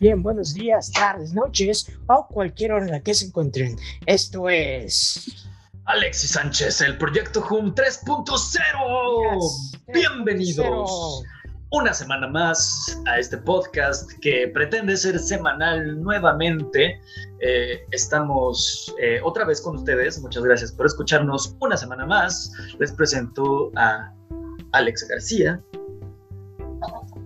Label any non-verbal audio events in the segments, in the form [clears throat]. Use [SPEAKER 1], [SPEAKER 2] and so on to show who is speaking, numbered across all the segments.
[SPEAKER 1] Bien, buenos días, tardes, noches o cualquier hora en la que se encuentren. Esto es.
[SPEAKER 2] Alexis Sánchez, el proyecto HUM 3.0. Bienvenidos una semana más a este podcast que pretende ser semanal nuevamente. Eh, estamos eh, otra vez con ustedes. Muchas gracias por escucharnos una semana más. Les presento a Alex García.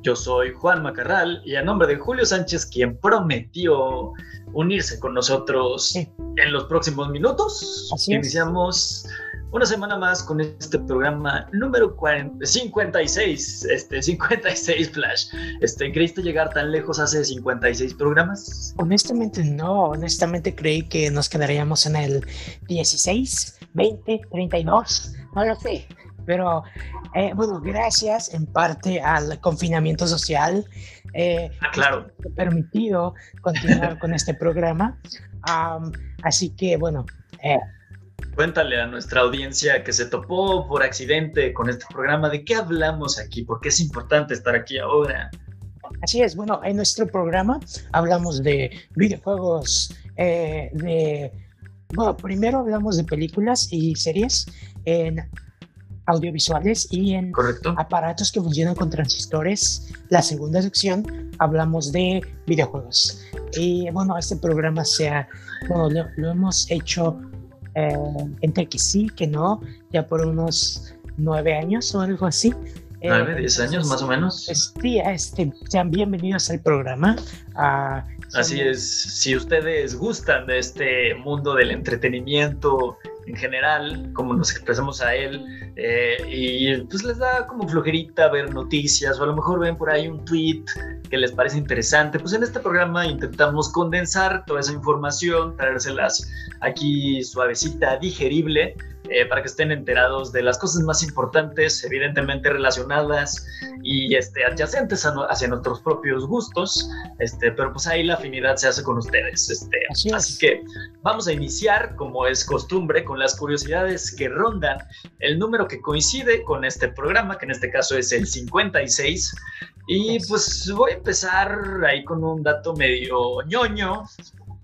[SPEAKER 2] Yo soy Juan Macarral y a nombre de Julio Sánchez, quien prometió unirse con nosotros en los próximos minutos, iniciamos una semana más con este programa número 56, este 56 Flash. Este, ¿Creíste llegar tan lejos hace 56 programas?
[SPEAKER 1] Honestamente no, honestamente creí que nos quedaríamos en el 16, 20, 32, no lo sé. Pero eh, bueno, gracias en parte al confinamiento social.
[SPEAKER 2] Eh, ah, claro.
[SPEAKER 1] Permitido continuar con este programa. así que bueno. Eh,
[SPEAKER 2] Cuéntale a nuestra audiencia que se topó por accidente con este programa, ¿de qué hablamos aquí? ¿Por qué es importante estar aquí ahora?
[SPEAKER 1] Así es, bueno, en nuestro programa hablamos de videojuegos, de... Bueno, primero hablamos de películas y series en audiovisuales y en aparatos que funcionan con transistores. La segunda sección hablamos de videojuegos. Y bueno, este programa sea, bueno, lo, hemos hecho eh, entre que sí, que no, ya por unos nueve años o algo así.
[SPEAKER 2] Nueve, eh, diez años más o menos.
[SPEAKER 1] Pues, sí, este, sean bienvenidos al programa.
[SPEAKER 2] Ah, Así es, si ustedes gustan de este mundo del entretenimiento en general, como nos expresamos a él, eh, y pues les da como flojerita ver noticias, o a lo mejor ven por ahí un tweet que les parece interesante, pues en este programa intentamos condensar toda esa información, traérselas aquí suavecita, digerible, eh, para que estén enterados de las cosas más importantes, evidentemente relacionadas y este, adyacentes hacia nuestros propios gustos, este, pero pues ahí la afinidad se hace con ustedes. Este, así, que vamos a iniciar, como es costumbre, con las curiosidades que rondan el número que coincide con este programa, que en este caso es el 56. Y pues voy a empezar ahí con un dato medio ñoño.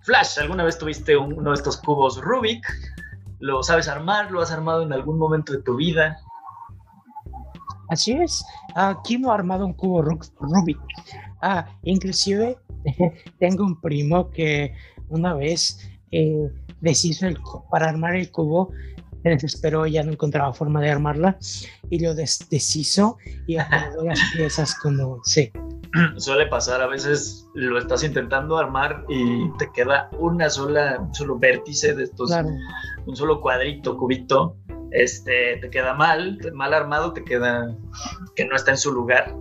[SPEAKER 2] Flash, ¿alguna vez tuviste uno de estos cubos Rubik? ¿Lo sabes armar? ¿Lo has armado en algún momento de tu vida?
[SPEAKER 1] Así es. ¿Quién no ha armado un cubo Rubik? Ah, inclusive [laughs] tengo un primo que una vez eh, deshizo el, para armar el cubo, se desesperó ya no encontraba forma de armarla y lo deshizo y acomodó las piezas como, sí. [clears throat]
[SPEAKER 2] Suele pasar, a veces lo estás intentando armar y te queda una sola, un solo vértice de estos, un solo cuadrito, cubito, este, te queda mal, mal armado, te queda que no está en su lugar.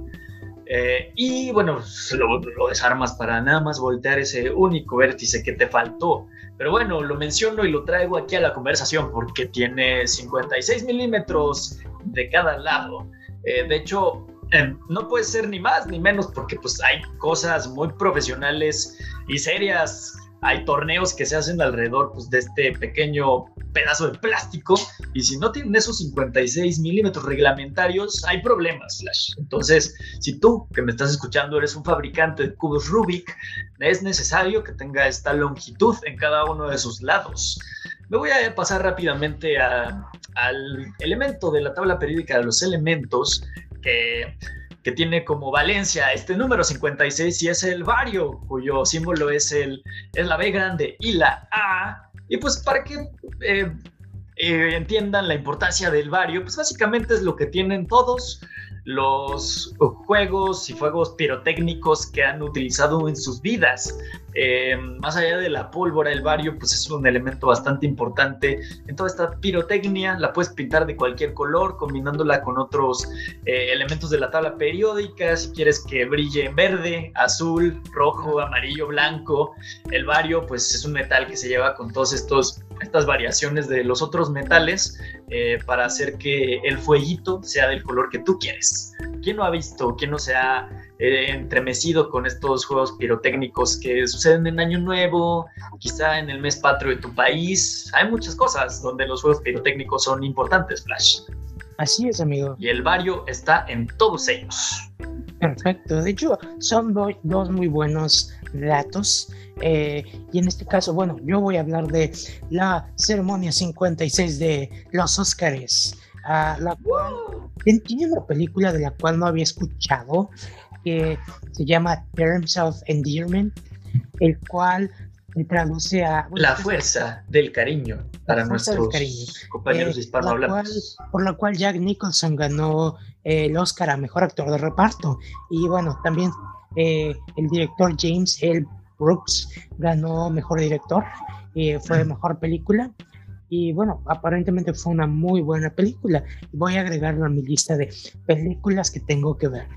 [SPEAKER 2] Eh, y bueno, lo, lo, desarmas para nada más voltear ese único vértice que te faltó. Pero bueno, lo menciono y lo traigo aquí a la conversación porque tiene 56 milímetros de cada lado. Eh, de hecho, em, no puede ser ni más ni menos porque pues hay cosas muy profesionales y serias hay torneos que se hacen alrededor pues, de este pequeño pedazo de plástico y si no tienen esos 56 milímetros reglamentarios hay problemas, Flash. Entonces, si tú que me estás escuchando eres un fabricante de cubos Rubik, es necesario que tenga esta longitud en cada uno de sus lados. Me voy a pasar rápidamente al elemento de la tabla periódica de los elementos que que tiene como valencia este número 56 y es el vario, cuyo símbolo es, el, es la B grande y la A. Y pues para que eh, eh, entiendan la importancia del vario, pues básicamente es lo que tienen todos los juegos y fuegos pirotécnicos que han utilizado en sus vidas. Eh, más allá de la pólvora, el bario pues es un elemento bastante importante en toda esta pirotecnia. La puedes pintar de cualquier color, combinándola con otros eh, elementos de la tabla periódica. Si quieres que brille en verde, azul, rojo, amarillo, blanco. El bario pues es un metal que se lleva con todos estos estas variaciones de los otros metales eh, para hacer que el fueguito sea del color que tú quieres. ¿Quién no ha visto, quién no se ha eh, entremecido con estos juegos pirotécnicos que suceden en Año Nuevo, quizá en el mes patrio de tu país? Hay muchas cosas donde los juegos pirotécnicos son importantes, Flash.
[SPEAKER 1] Así es, amigo.
[SPEAKER 2] Y el barrio está en todos ellos.
[SPEAKER 1] Perfecto. De hecho, son dos muy buenos datos. Eh, y en este caso, bueno, yo voy a hablar de la ceremonia 56 de los Oscars, la cual tiene una película de la cual no había escuchado que se llama Terms of Endearment, el cual traduce a...
[SPEAKER 2] la fuerza del cariño para nuestros compañeros eh, hispanohablantes.
[SPEAKER 1] por la cual Jack Nicholson ganó eh, el Oscar a Mejor Actor de Reparto. Y bueno, también eh, el director James L. Brooks ganó Mejor Director, y fue Mejor Película. Y bueno, aparentemente fue una muy buena película. Voy a agregarlo a mi lista de películas que tengo que ver.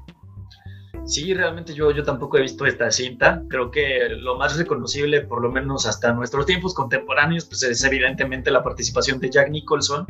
[SPEAKER 2] Sí, realmente yo, yo tampoco he visto esta cinta. Creo que lo más reconocible, por lo menos hasta nuestros tiempos contemporáneos, pues es evidentemente la participación de Jack Nicholson.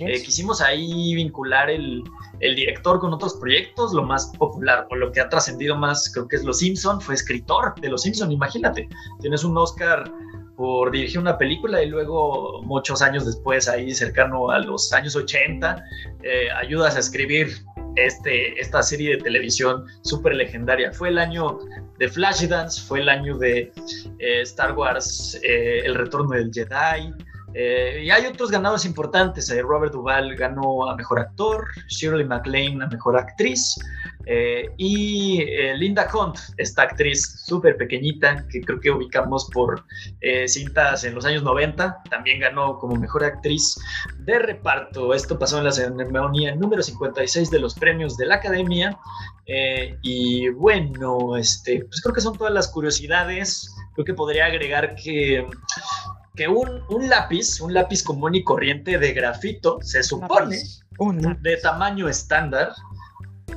[SPEAKER 2] Eh, quisimos ahí vincular el, el, director con otros proyectos. Lo más popular o lo que ha trascendido más, creo que es Los Simpson. Fue escritor de Los Simpson. Imagínate, tienes un Oscar por dirigir una película y luego muchos años después, ahí cercano a los años 80, eh, ayudas a escribir este, esta serie de televisión súper legendaria. Fue el año de Flashdance, fue el año de eh, Star Wars, eh, El Retorno del Jedi. Eh, y hay otros ganados importantes. Robert Duvall ganó a Mejor Actor, Shirley MacLaine a Mejor Actriz, eh, y eh, Linda Hunt, esta actriz súper pequeñita que creo que ubicamos por eh, cintas en los años 90, también ganó como mejor actriz de reparto. Esto pasó en la ceremonia número 56 de los premios de la Academia. y bueno, este, pues creo que son todas las curiosidades. Creo que podría agregar que que un, un, lápiz, un lápiz común y corriente de grafito, se supone, de tamaño estándar,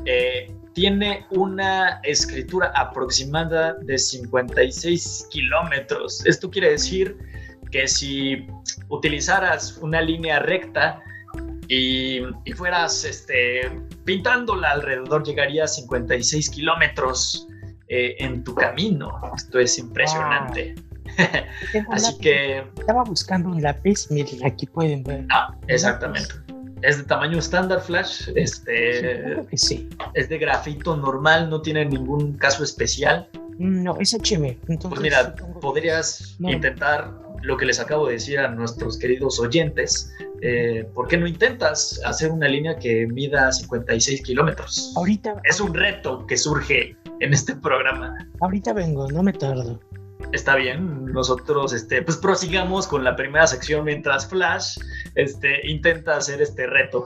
[SPEAKER 2] eh, tiene una escritura aproximada de 56 kilómetros. Esto quiere decir que si utilizaras una línea recta y, fueras este, pintándola alrededor, llegaría a 56 kilómetros eh, en tu camino. Esto es impresionante. [laughs] Así que...
[SPEAKER 1] Estaba buscando un lápiz, miren, aquí pueden ver.
[SPEAKER 2] Ah, exactamente es de tamaño estándar Flash, este,
[SPEAKER 1] sí.
[SPEAKER 2] es de grafito normal, no tiene ningún caso especial.
[SPEAKER 1] No, es HB.
[SPEAKER 2] pues mira, podrías intentar lo que les acabo de decir a nuestros queridos oyentes. Eh, ¿Por qué no intentas hacer una línea que mida 56 kilómetros?
[SPEAKER 1] Ahorita.
[SPEAKER 2] Es un reto que surge en este programa.
[SPEAKER 1] Ahorita vengo, no me tardo
[SPEAKER 2] está bien, nosotros este, pues prosigamos con la primera sección mientras Flash este, intenta hacer este reto.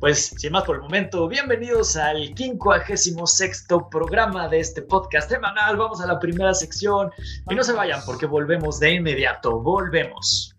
[SPEAKER 2] Pues sin más por el momento, bienvenidos al 56 programa de este podcast semanal. Vamos a la primera sección y no se vayan porque volvemos de inmediato, volvemos.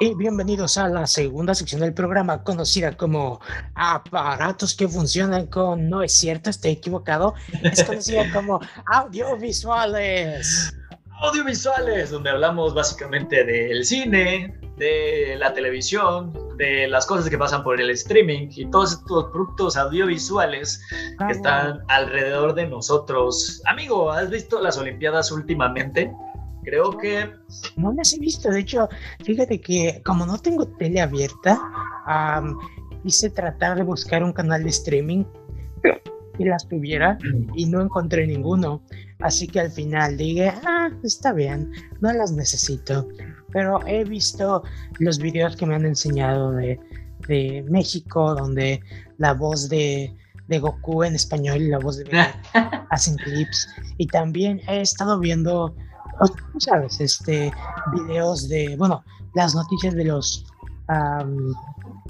[SPEAKER 1] Y bienvenidos a la segunda sección del programa conocida como aparatos que funcionan con no es cierto, estoy equivocado, es conocida [laughs] como audiovisuales.
[SPEAKER 2] Audiovisuales, donde hablamos básicamente del cine, de la televisión, de las cosas que pasan por el streaming y todos estos productos audiovisuales que están alrededor de nosotros. Amigo, ¿has visto las Olimpiadas últimamente? Creo que...
[SPEAKER 1] No las he visto, de hecho, fíjate que como no tengo tele abierta, quise tratar de buscar un canal de streaming que las tuviera y no encontré ninguno. Así que al final dije, ah, está bien, no las necesito. Pero he visto los videos que me han enseñado de, de México, donde la voz de, de Goku en español y la voz de [laughs] hacen clips. Y también he estado viendo sabes, este, videos de, bueno, las noticias de los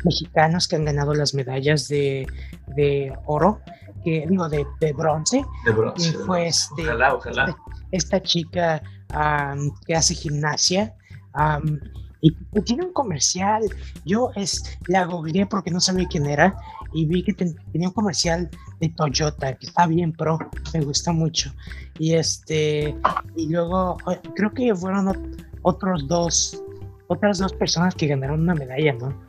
[SPEAKER 1] mexicanos que han ganado las medallas de, de oro, que digo, de, de bronce.
[SPEAKER 2] De bronce.
[SPEAKER 1] Y fue este,
[SPEAKER 2] ojalá, ojalá.
[SPEAKER 1] Esta chica que hace gimnasia. y, tiene un comercial. Yo es, la googleé porque no sabía quién era y vi que tenía un comercial de Toyota que está bien pro, me gusta mucho. Y este, y luego creo que fueron otros dos, otras dos personas que ganaron una medalla, ¿no?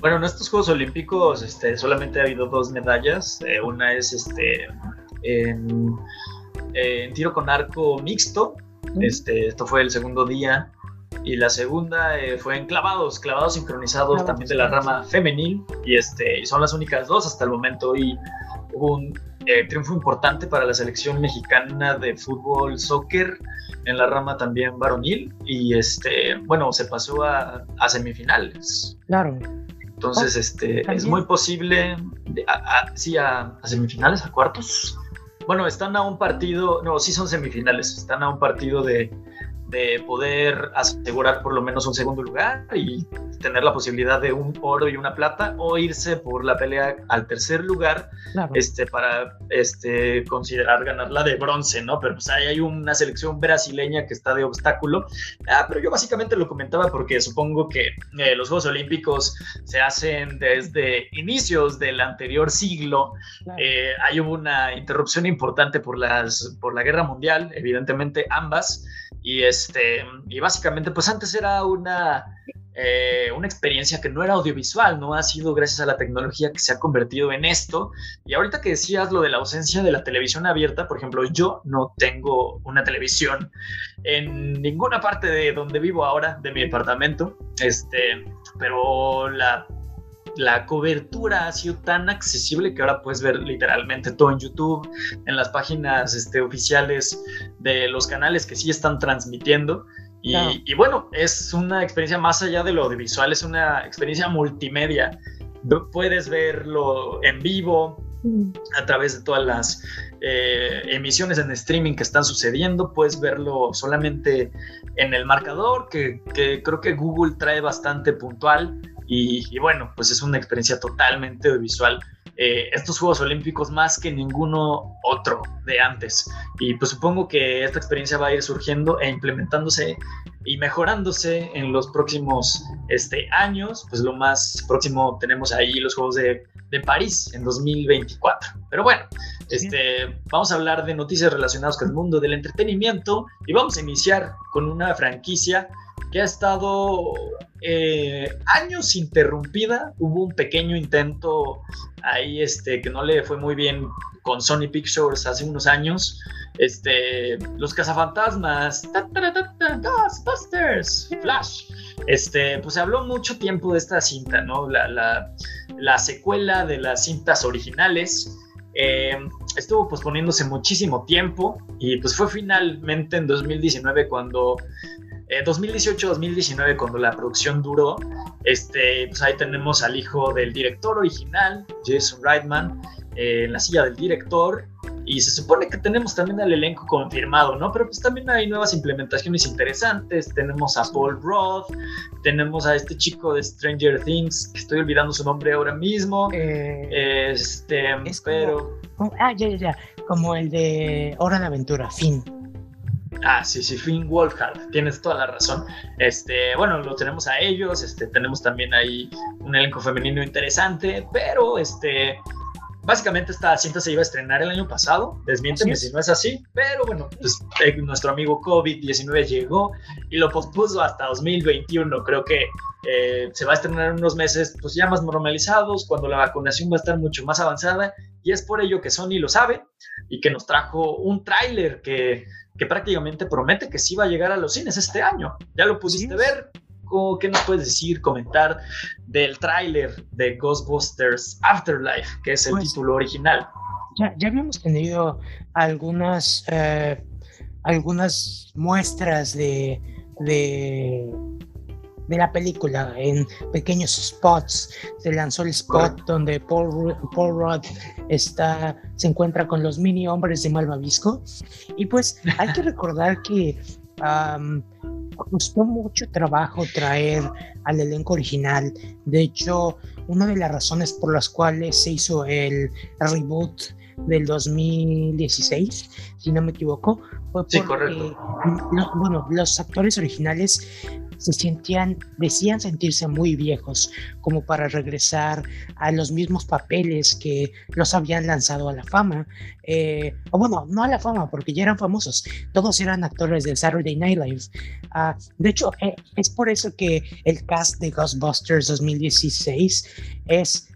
[SPEAKER 2] Bueno, en estos Juegos Olímpicos este, solamente ha habido dos medallas. Eh, una es este en, tiro con arco mixto. Este, esto fue el segundo día. Y la segunda eh, fue en clavados, clavados sincronizados también de la rama femenil. Y este y son las únicas dos hasta el momento. Y hubo un eh, triunfo importante para la selección mexicana de fútbol soccer en la rama también varonil. Y este bueno se pasó a, semifinales.
[SPEAKER 1] Claro.
[SPEAKER 2] Entonces oh, este es muy posible sí a semifinales a cuartos. Bueno, están a un partido, no, sí son semifinales, están a un partido de, de poder asegurar por lo menos un segundo lugar y tener la posibilidad de un oro y una plata o irse por la pelea al tercer lugar este, para este, considerar ganarla de bronce, ¿no? Pero pues ahí hay una selección brasileña que está de obstáculo. Ah, pero yo básicamente lo comentaba porque supongo que eh, los Juegos Olímpicos se hacen desde inicios del anterior siglo. Eh, hay una interrupción importante por, las, por la guerra mundial, evidentemente ambas. Y, este, y básicamente, pues antes era una, eh, una experiencia que no era audiovisual, ¿no? Ha sido gracias a la tecnología que se ha convertido en esto. Y ahorita que decías lo de la ausencia de la televisión abierta, por ejemplo, yo no tengo una televisión en ninguna parte de donde vivo ahora, de mi departamento, este, pero la la cobertura ha sido tan accesible que ahora puedes ver literalmente todo en YouTube, en las páginas este, oficiales de los canales que sí están transmitiendo. Y, bueno, es una experiencia más allá de lo audiovisual, es una experiencia multimedia. Puedes verlo en vivo, mm. a través de todas las eh, emisiones en streaming que están sucediendo, puedes verlo solamente en el marcador, que, que creo que Google trae bastante puntual y, bueno, pues es una experiencia totalmente visual. Eh, estos Juegos Olímpicos más que ninguno otro de antes. Y pues supongo que esta experiencia va a ir surgiendo e implementándose y mejorándose en los próximos este, años. Pues lo más próximo tenemos ahí los Juegos de, de París en 2024. Pero bueno, este, vamos a hablar de noticias relacionadas con el mundo del entretenimiento y vamos a iniciar con una franquicia que ha estado eh, años interrumpida. Hubo un pequeño intento ahí este, que no le fue muy bien con Sony Pictures hace unos años. Este, los cazafantasmas, Ghostbusters, Flash. Este, pues se habló mucho tiempo de esta cinta, ¿no? La, la, la secuela de las cintas originales. Eh, estuvo posponiéndose muchísimo tiempo y pues fue finalmente en 2019 cuando 2018-2019, eh, cuando la producción duró, este, pues ahí tenemos al hijo del director original, Jason Reitman, eh, en la silla del director. Y se supone que tenemos también al elenco confirmado, ¿no? Pero pues también hay nuevas implementaciones interesantes. Tenemos a Paul Roth, tenemos a este chico de Stranger Things, que estoy olvidando su nombre ahora mismo. Eh, este, pero.
[SPEAKER 1] ah, ya, ya, ya. Como el de Hora de Aventura, fin.
[SPEAKER 2] Ah, sí, sí, Finn Wolfhard, tienes toda la razón. Este, bueno, lo tenemos a ellos, este, tenemos también ahí un elenco femenino interesante, pero este, básicamente esta cinta se iba a estrenar el año pasado, desmiénteme si no es así, pero bueno, pues eh, nuestro amigo COVID-19 llegó y lo pospuso hasta 2021, creo que eh, se va a estrenar en unos meses pues ya más normalizados, cuando la vacunación va a estar mucho más avanzada y es por ello que Sony lo sabe y que nos trajo un tráiler que que prácticamente promete que sí va a llegar a los cines este año. ¿Ya lo pudiste ver? ¿Qué nos puedes decir, comentar del tráiler de Ghostbusters Afterlife, que es el pues, título original?
[SPEAKER 1] Ya, ya habíamos tenido algunas, eh, algunas muestras de, de de la película en pequeños spots. Se lanzó el spot donde Paul, Paul Rudd está, se encuentra con los mini hombres de Malvavisco. Y pues hay que [laughs] recordar que costó mucho trabajo traer al elenco original. De hecho, una de las razones por las cuales se hizo el reboot del 2016, si no me equivoco, fue porque bueno, los actores originales se sentían, decían sentirse muy viejos como para regresar a los mismos papeles que los habían lanzado a la fama. Eh, o bueno, no a la fama, porque ya eran famosos. Todos eran actores de Saturday Night Live. Ah, de hecho, eh, es por eso que el cast de Ghostbusters 2016 es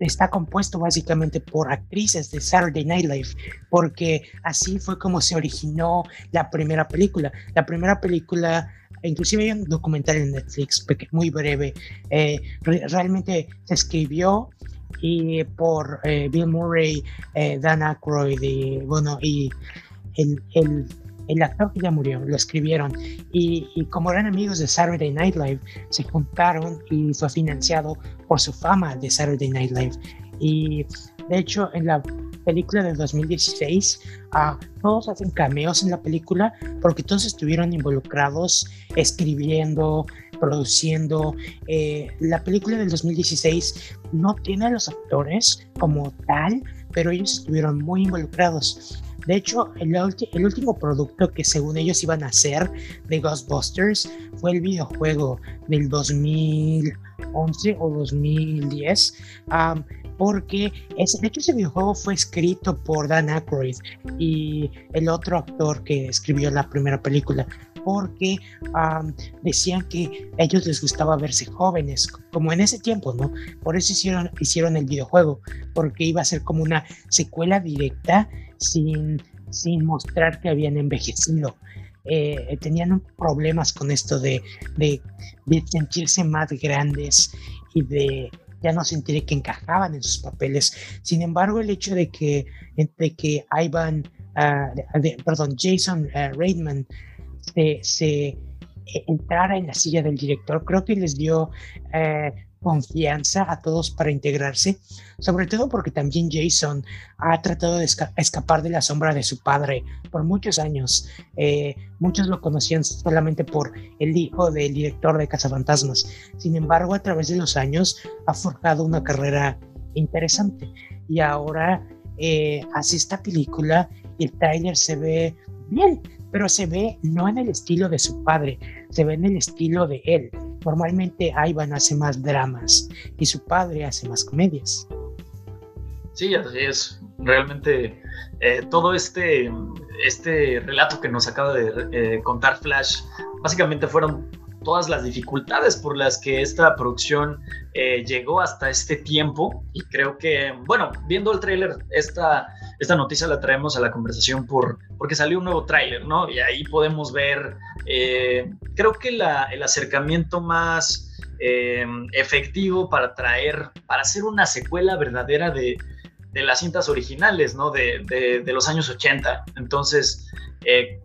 [SPEAKER 1] está compuesto básicamente por actrices de Saturday Night Live, porque así fue como se originó la primera película. La primera película inclusive hay un documental en Netflix muy breve. Eh, realmente se escribió y por eh, Bill Murray, eh, Dan Aykroyd y bueno y el, el, el, actor que ya murió lo escribieron y, como eran amigos de Saturday Night Live se juntaron y fue financiado por su fama de Saturday Night Live y de hecho en la película de 2016, uh, todos hacen cameos en la película porque todos estuvieron involucrados escribiendo, produciendo. Eh, la película del 2016 no tiene a los actores como tal, pero ellos estuvieron muy involucrados. De hecho, el, último producto que según ellos iban a hacer de Ghostbusters fue el videojuego del 2011 o 2010 porque ese, de hecho ese videojuego fue escrito por Dan Aykroyd y el otro actor que escribió la primera película porque decían que a ellos les gustaba verse jóvenes, como en ese tiempo, ¿no? Por eso hicieron, hicieron el videojuego, porque iba a ser como una secuela directa sin, sin mostrar que habían envejecido. Eh, tenían problemas con esto de, de sentirse más grandes y de ya no sentiré que encajaban en sus papeles. Sin embargo, el hecho de que, de que Ivan, ah, perdón, Jason uh, Reitman se, se, eh, entrara en la silla del director, creo que les dio eh, confianza a todos para integrarse, sobre todo porque también Jason ha tratado de escapar de la sombra de su padre por muchos años. Eh, muchos lo conocían solamente por el hijo del director de Cazafantasmas. Sin embargo, a través de los años ha forjado una carrera interesante y ahora eh, esta película el tráiler se ve bien, pero se ve no en el estilo de su padre, se ve en el estilo de él. Normalmente Ivan hace más dramas y su padre hace más comedias.
[SPEAKER 2] Sí, así es. Realmente eh, todo este, este relato que nos acaba de eh, contar Flash, básicamente fueron todas las dificultades por las que esta producción eh, llegó hasta este tiempo y creo que, bueno, viendo el tráiler, esta, esta noticia la traemos a la conversación por, porque salió un nuevo tráiler, ¿no? Y ahí podemos ver, eh, creo que el acercamiento más eh, efectivo para traer, para hacer una secuela verdadera de, de las cintas originales, ¿no? De, de, los años 80. Entonces, eh,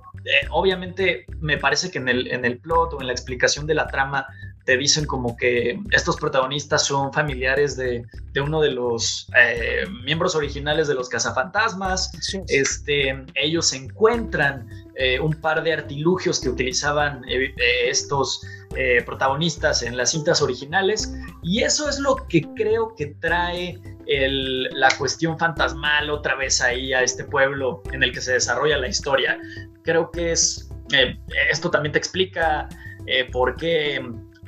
[SPEAKER 2] obviamente me parece que en el, en el plot o en la explicación de la trama te dicen como que estos protagonistas son familiares de, de uno de los eh, miembros originales de los cazafantasmas. Este, ellos encuentran eh, un par de artilugios que utilizaban estos protagonistas en las cintas originales y eso es lo que creo que trae la cuestión fantasmal otra vez ahí a este pueblo en el que se desarrolla la historia. Creo que es, eh, esto también te explica eh, por qué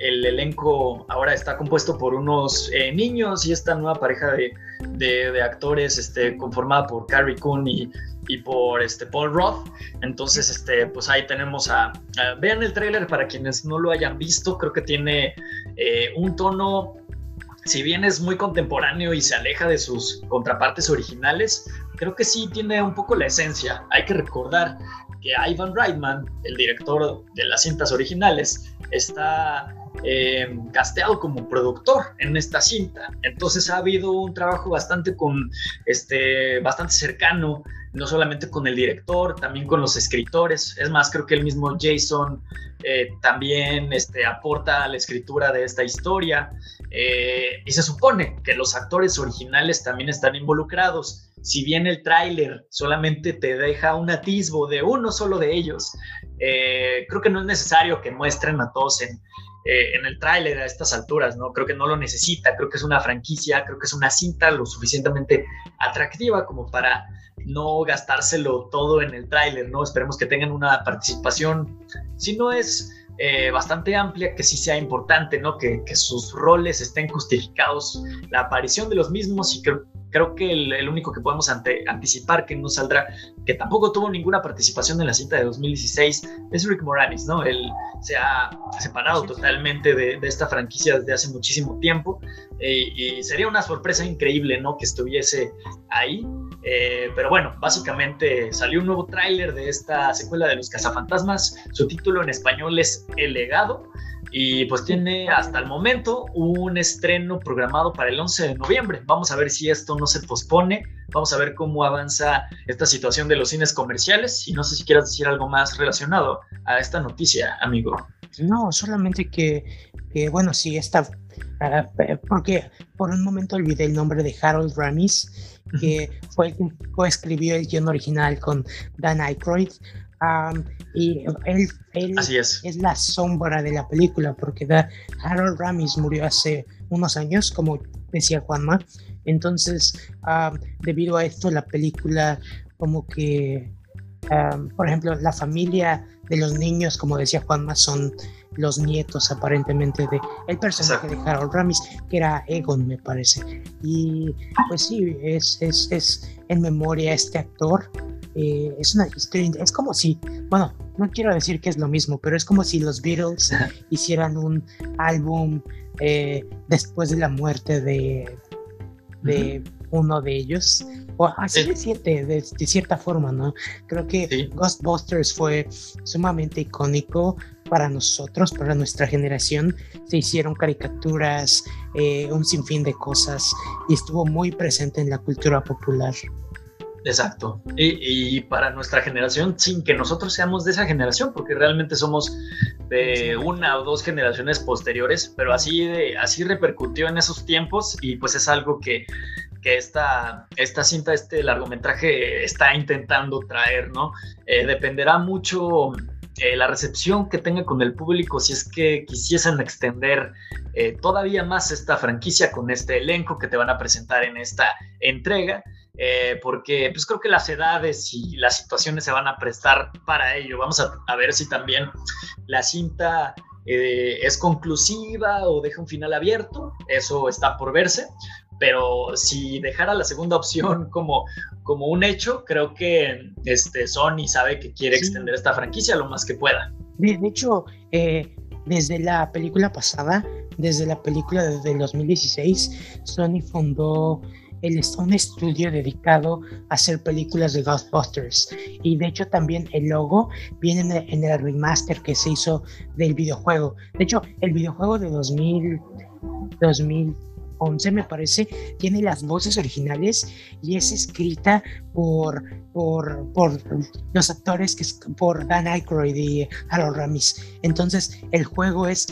[SPEAKER 2] el elenco ahora está compuesto por unos eh, niños y esta nueva pareja de, de, actores este, conformada por Carrie Coon y, y, por este, Paul Roth. Entonces, este, pues ahí tenemos a, Vean el tráiler para quienes no lo hayan visto. Creo que tiene un tono si bien es muy contemporáneo y se aleja de sus contrapartes originales, creo que sí tiene un poco la esencia. Hay que recordar que Ivan Reitman, el director de las cintas originales, está eh, como productor en esta cinta. Entonces ha habido un trabajo bastante con este bastante cercano, no solamente con el director, también con los escritores. Es más, creo que el mismo Jason eh, también este, aporta a la escritura de esta historia. Eh, y se supone que los actores originales también están involucrados. Si bien el tráiler solamente te deja un atisbo de uno solo de ellos, eh, creo que no es necesario que muestren a todos en, en el tráiler a estas alturas, ¿no? Creo que no lo necesita, creo que es una franquicia, creo que es una cinta lo suficientemente atractiva como para no gastárselo todo en el tráiler, ¿no? Esperemos que tengan una participación, si no es eh, bastante amplia, que sí sea importante, ¿no? Que, sus roles estén justificados, la aparición de los mismos y creo, creo que el, único que podemos anticipar que no saldrá que tampoco tuvo ninguna participación en la cinta de 2016, es Rick Moranis, ¿no? Él se ha separado totalmente de, esta franquicia desde hace muchísimo tiempo eh, y sería una sorpresa increíble, ¿no? Que estuviese ahí. Eh, pero bueno, básicamente salió un nuevo tráiler de esta secuela de Los Cazafantasmas. Su título en español es El legado. Y pues tiene hasta el momento un estreno programado para el 11 de noviembre. Vamos a ver si esto no se pospone. Vamos a ver cómo avanza esta situación de los cines comerciales. Y no sé si quieras decir algo más relacionado a esta noticia, amigo.
[SPEAKER 1] No, solamente que, bueno, sí, está. Ah, porque por un momento olvidé el nombre de Harold Ramis, que fue el que coescribió el guion original con Dan Aykroyd y él,
[SPEAKER 2] es.
[SPEAKER 1] la sombra de la película, porque Harold Ramis murió hace unos años, como decía Juanma. Entonces, debido a esto, la película, como que, por ejemplo, la familia de los niños, como decía Juanma, son los nietos aparentemente de el personaje de Harold Ramis, que era Egon, me parece. Y pues sí, es, es, es en memoria este actor eh, es una historia, es como si, bueno, no quiero decir que es lo mismo, pero es como si los Beatles hicieran un álbum eh, después de la muerte de, de uno de ellos. O así de, siete, de, cierta forma, ¿no? Creo que Ghostbusters fue sumamente icónico para nosotros, para nuestra generación. Se hicieron caricaturas, eh, un sinfín de cosas y estuvo muy presente en la cultura popular.
[SPEAKER 2] Exacto. Y, para nuestra generación, sin que nosotros seamos de esa generación, porque realmente somos de una o dos generaciones posteriores, pero así, de, así repercutió en esos tiempos y pues es algo que, que esta, esta cinta, este largometraje está intentando traer, ¿no? Eh, dependerá mucho eh, la recepción que tenga con el público si es que quisiesen extender eh, todavía más esta franquicia con este elenco que te van a presentar en esta entrega. Eh, porque pues creo que las edades y las situaciones se van a prestar para ello. Vamos a, ver si también la cinta eh, es conclusiva o deja un final abierto, eso está por verse, pero si dejara la segunda opción como, como un hecho, creo que este, Sony sabe que quiere extender esta franquicia lo más que pueda.
[SPEAKER 1] De, hecho, eh, desde la película pasada, desde la película de 2016, Sony fundó está un estudio dedicado a hacer películas de Ghostbusters. Y de hecho también el logo viene en el, remaster que se hizo del videojuego. De hecho, el videojuego de 2000, 2011 me parece, tiene las voces originales y es escrita por, por, por los actores que es por Dan Aykroyd y Harold Ramis. Entonces el juego es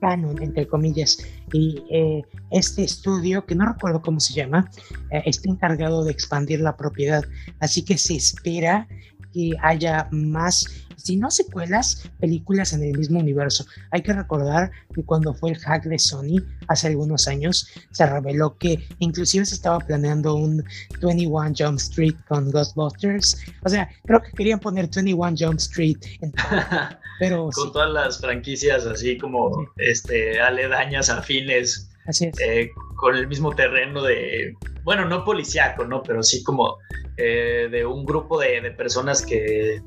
[SPEAKER 1] canon, entre comillas. Y eh, este estudio, que no recuerdo cómo se llama, eh, está encargado de expandir la propiedad. Así que se espera que haya más, si no secuelas, películas en el mismo universo. Hay que recordar que cuando fue el hack de Sony hace algunos años, se reveló que inclusive se estaba planeando un 21 Jump Street con Ghostbusters. O sea, creo que querían poner 21 Jump Street en [laughs]
[SPEAKER 2] pero con todas las franquicias así como este aledañas afines eh, con el mismo terreno de, bueno, no policiaco, ¿no? Pero sí como eh, de un grupo de, personas que,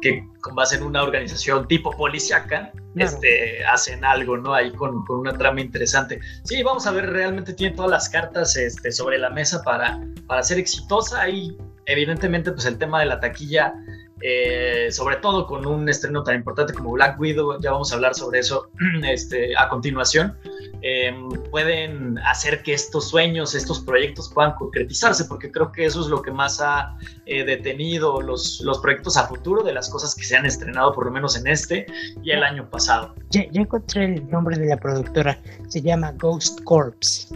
[SPEAKER 2] que con base en una organización tipo policiaca, este, hacen algo, ¿no? Ahí con, con, una trama interesante. Sí, vamos a ver, realmente tiene todas las cartas este, sobre la mesa para, para ser exitosa y evidentemente pues el tema de la taquilla eh, sobre todo con un estreno tan importante como Black Widow, ya vamos a hablar sobre eso [clears throat] este, a continuación, eh, pueden hacer que estos sueños, estos proyectos puedan concretizarse, porque creo que eso es lo que más ha eh, detenido los, los proyectos a futuro de las cosas que se han estrenado, por lo menos en este y el año pasado.
[SPEAKER 1] Ya, ya encontré el nombre de la productora, se llama Ghost Corps.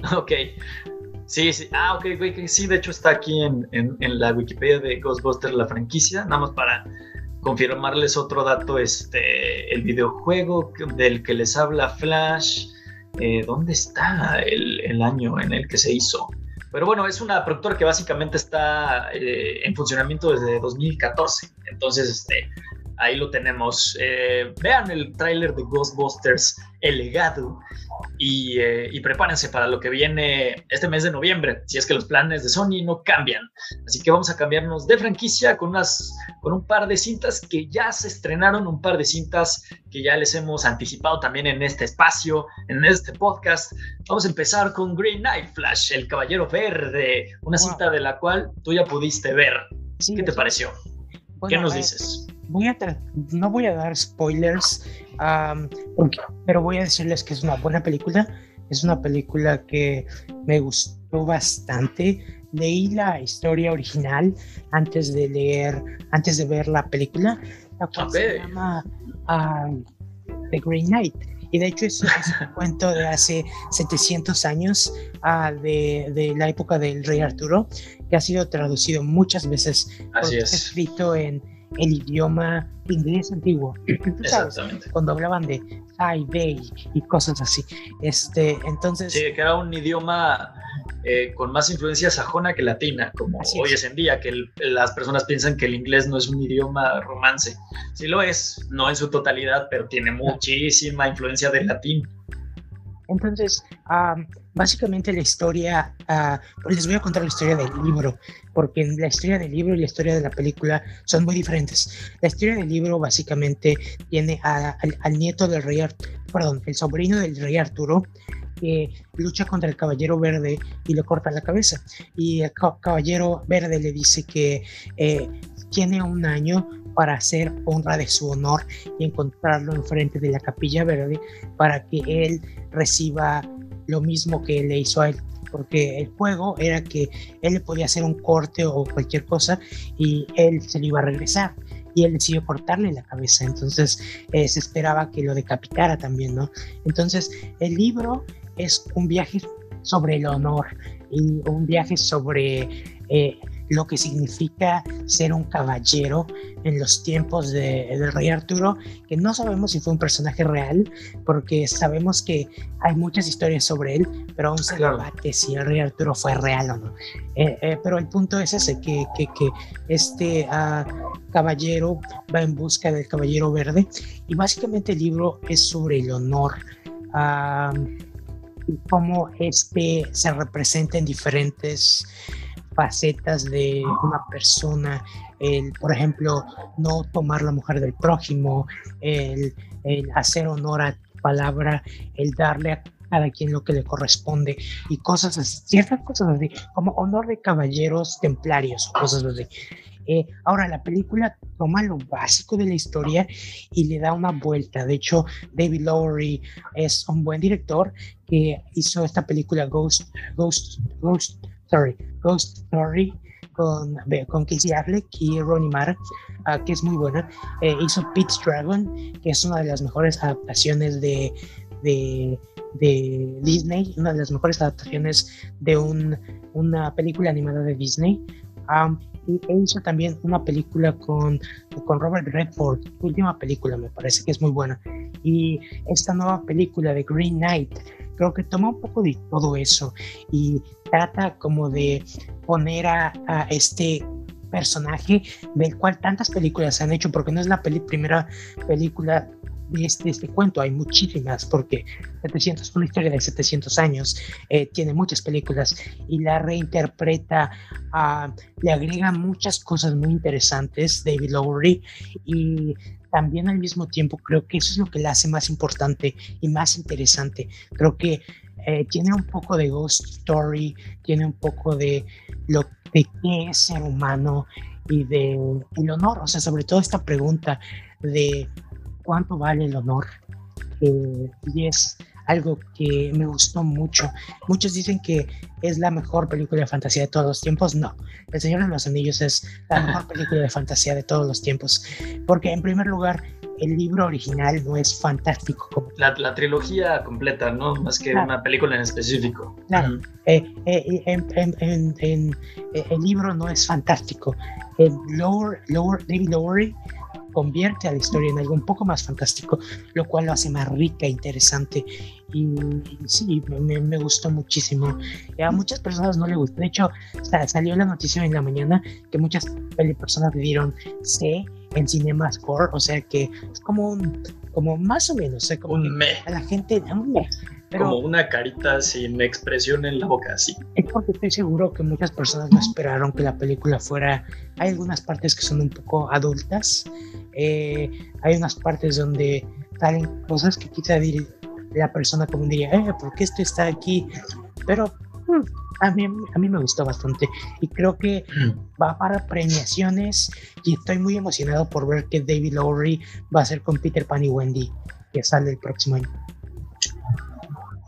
[SPEAKER 1] [laughs]
[SPEAKER 2] Ok, Sí, sí. Ah, ok, güey, sí, de hecho está aquí en, la Wikipedia de Ghostbusters la franquicia, nada más para confirmarles otro dato, este, el videojuego del que les habla Flash, eh, ¿dónde está el, el, año en el que se hizo? Pero bueno, es una productora que básicamente está eh, en funcionamiento desde 2014, entonces este, ahí lo tenemos. Eh, vean el tráiler de Ghostbusters, El legado, eh, y, prepárense para lo que viene este mes de noviembre, si es que los planes de Sony no cambian. Así que vamos a cambiarnos de franquicia con, unas, con un par de cintas que ya se estrenaron, un par de cintas que ya les hemos anticipado también en este espacio, en este podcast. Vamos a empezar con Green Knight Flash, El Caballero Verde, una cinta de la cual tú ya pudiste ver. ¿Qué te pareció? ¿Qué nos dices?
[SPEAKER 1] Voy a no voy a dar spoilers, pero voy a decirles que es una buena película. Es una película que me gustó bastante. Leí la historia original antes de leer, antes de ver la película. La cual se llama The Green Knight. Y de hecho es, un cuento de hace 700 años uh, de, de, la época del rey Arturo, que ha sido traducido muchas veces.
[SPEAKER 2] Así es.
[SPEAKER 1] Escrito en el idioma inglés antiguo. [clears throat]
[SPEAKER 2] Exactamente.
[SPEAKER 1] Cuando hablaban de I, they y cosas así. Este, entonces.
[SPEAKER 2] Sí, que era un idioma eh, con más influencia sajona que latina, como hoy es. en día, que las personas piensan que el inglés no es un idioma romance. Sí lo es, no en su totalidad, pero tiene muchísima influencia del latín.
[SPEAKER 1] Entonces, básicamente la historia, uh, les voy a contar la historia del libro, porque la historia del libro y la historia de la película son muy diferentes. La historia del libro básicamente tiene al, nieto del rey, perdón, el sobrino del rey Arturo, que lucha contra el caballero verde y le corta la cabeza. Y el caballero verde le dice que eh, tiene un año para hacer honra de su honor y encontrarlo enfrente de la capilla verde para que él reciba lo mismo que le hizo a él porque el juego era que él le podía hacer un corte o cualquier cosa y él se lo iba a regresar y él decidió cortarle la cabeza. Entonces eh, se esperaba que lo decapitara también no entonces el libro es un viaje sobre el honor y un viaje sobre eh, lo que significa ser un caballero en los tiempos de, del rey Arturo, que no sabemos si fue un personaje real, porque sabemos que hay muchas historias sobre él, pero aún se debate si el rey Arturo fue real o no. Eh, eh, pero el punto es ese, que, que, que este uh, caballero va en busca del caballero verde, y básicamente el libro es sobre el honor. Uh, y cómo este se representa en diferentes facetas de una persona, el, por ejemplo, no tomar la mujer del prójimo, el, hacer honor a tu palabra, el darle a cada quien lo que le corresponde y cosas así, ciertas cosas así, como honor de caballeros templarios cosas así. Eh, ahora, la película toma lo básico de la historia y le da una vuelta. De hecho, David Lowery es un buen director que hizo esta película Ghost, Ghost, Ghost sorry, Ghost Story con, con Casey Affleck y Ronnie Mara, uh, que es muy buena. Eh, hizo Pete's Dragon, que es una de las mejores adaptaciones de, de, de Disney, una de las mejores adaptaciones de un, una película animada de Disney. Um, y hizo también una película con, con Robert Redford, última película me parece que es muy buena. Y esta nueva película de Green Knight, creo que toma un poco de todo eso y trata como de poner a, este personaje del cual tantas películas se han hecho, porque no es la primera película de este, este, cuento, hay muchísimas, porque 700, una historia de 700 años, eh, tiene muchas películas y la reinterpreta, uh, le agrega muchas cosas muy interesantes, David Lowery, y también al mismo tiempo creo que eso es lo que le hace más importante y más interesante. Creo que eh, tiene un poco de ghost story, tiene un poco de lo de qué es ser humano y de el honor, o sea, sobre todo esta pregunta de cuánto vale el honor. Eh, y es algo que me gustó mucho. Muchos dicen que es la mejor película de fantasía de todos los tiempos. No, El Señor de los Anillos es la mejor [laughs] película de fantasía de todos los tiempos. Porque en primer lugar, el libro original no es fantástico. Como...
[SPEAKER 2] La, la trilogía completa, ¿no? Más que una película en específico.
[SPEAKER 1] Claro. Eh, eh, en, el libro no es fantástico. El Lower, Lower, David Lowery convierte a la historia en algo un poco más fantástico, lo cual lo hace más rica e interesante. Y sí, me, gustó muchísimo. Y a muchas personas no le gustó. De hecho, salió la noticia en la mañana que muchas personas le dieron C en Cinema Score, o sea que es como un, como más o menos, como
[SPEAKER 2] un me.
[SPEAKER 1] a la gente, un me.
[SPEAKER 2] como una carita sin expresión en la boca, así.
[SPEAKER 1] Es porque estoy seguro que muchas personas no esperaron que la película fuera. Hay algunas partes que son un poco adultas, eh, hay unas partes donde salen cosas que quizá la persona como diría, eh, ¿por qué esto está aquí? Pero a mí, a mí me gustó bastante y creo que mm. va para premiaciones y estoy muy emocionado por ver que David Lowry va a ser con Peter Pan y Wendy, que sale el próximo año.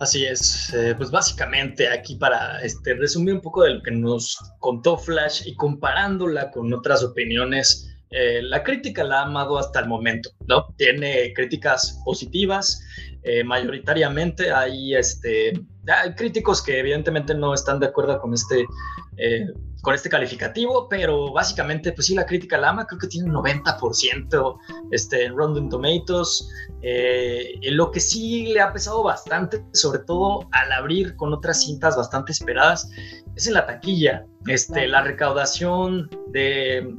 [SPEAKER 2] Así es, eh, pues básicamente aquí para este, resumir un poco de lo que nos contó Flash y comparándola con otras opiniones, eh, la crítica la ha amado hasta el momento, ¿no? Tiene críticas positivas, eh, mayoritariamente hay, este, hay críticos que evidentemente no están de acuerdo con este con este calificativo, pero básicamente, pues sí, la crítica la ama, creo que tiene un 90% este, en Rotten Tomatoes. Eh, lo que sí le ha pesado bastante, sobre todo al abrir con otras cintas bastante esperadas, es en la taquilla. Este, la recaudación de,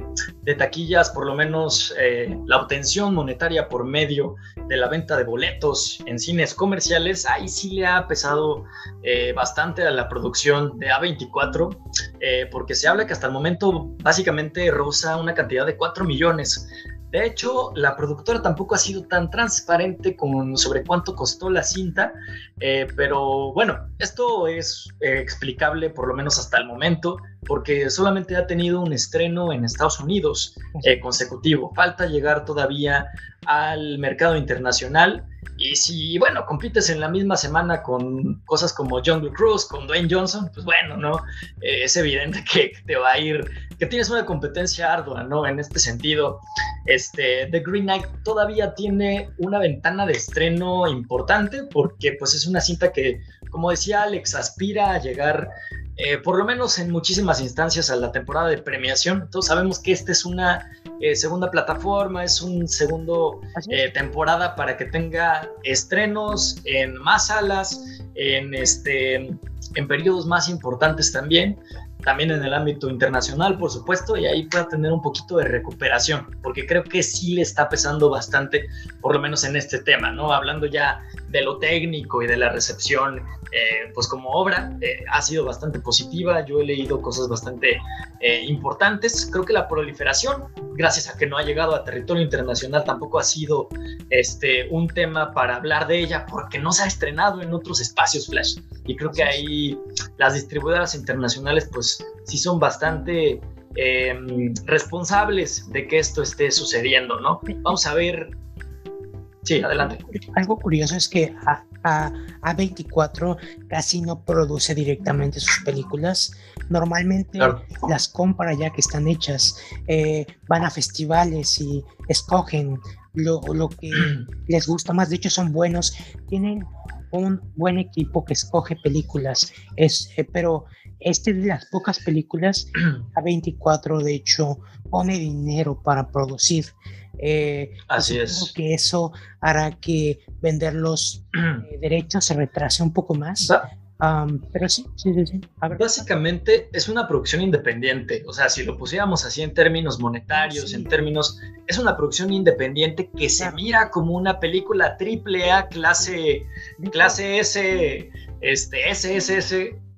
[SPEAKER 2] taquillas, por lo menos eh, la obtención monetaria por medio de la venta de boletos en cines comerciales, ahí sí le ha pesado eh, bastante a la producción de A24, porque se habla que hasta el momento básicamente roza una cantidad de 4 millones. De hecho, la productora tampoco ha sido tan transparente con sobre cuánto costó la cinta, eh, pero bueno, esto es eh, explicable por lo menos hasta el momento, porque solamente ha tenido un estreno en Estados Unidos eh, consecutivo. Falta llegar todavía al mercado internacional. Y si, bueno, compites en la misma semana con cosas como Jungle Cruise, con Dwayne Johnson, pues bueno, ¿no? Es evidente que te va a ir, que tienes una competencia ardua, ¿no? En este sentido, este, The Green Knight todavía tiene una ventana de estreno importante porque pues es una cinta que, como decía Alex, aspira a llegar eh, por lo menos en muchísimas instancias a la temporada de premiación. Todos sabemos que esta es una eh, segunda plataforma, es un segundo eh, temporada para que tenga estrenos en más salas, en, este, en periodos más importantes también también en el ámbito internacional, por supuesto, y ahí pueda tener un poquito de recuperación, porque creo que sí le está pesando bastante, por lo menos en este tema, ¿no? Hablando ya de lo técnico y de la recepción, eh, pues como obra, eh, ha sido bastante positiva, yo he leído cosas bastante eh, importantes, creo que la proliferación, gracias a que no ha llegado a territorio internacional, tampoco ha sido este, un tema para hablar de ella, porque no se ha estrenado en otros espacios Flash, y creo que ahí las distribuidoras internacionales, pues sí son bastante em, responsables de que esto esté sucediendo, ¿no? Vamos a ver. Sí, adelante.
[SPEAKER 1] Algo curioso es que a, 24 casi no produce directamente sus películas. Normalmente las compra ya que están hechas, eh, van a festivales y escogen lo, lo que [clears throat] les gusta más. De hecho, son buenos. Tienen un buen equipo que escoge películas, es, eh, pero este de las pocas películas, [clears throat] A24 de hecho pone dinero para producir.
[SPEAKER 2] Eh, Así
[SPEAKER 1] es. que eso hará que vender los [clears throat] eh, derechos se retrase un poco más pero sí, sí, sí.
[SPEAKER 2] Básicamente es una producción independiente. O sea, si lo pusiéramos así en términos monetarios, en términos. Es una producción independiente que se mira como una película triple A clase, clase S, este, SSS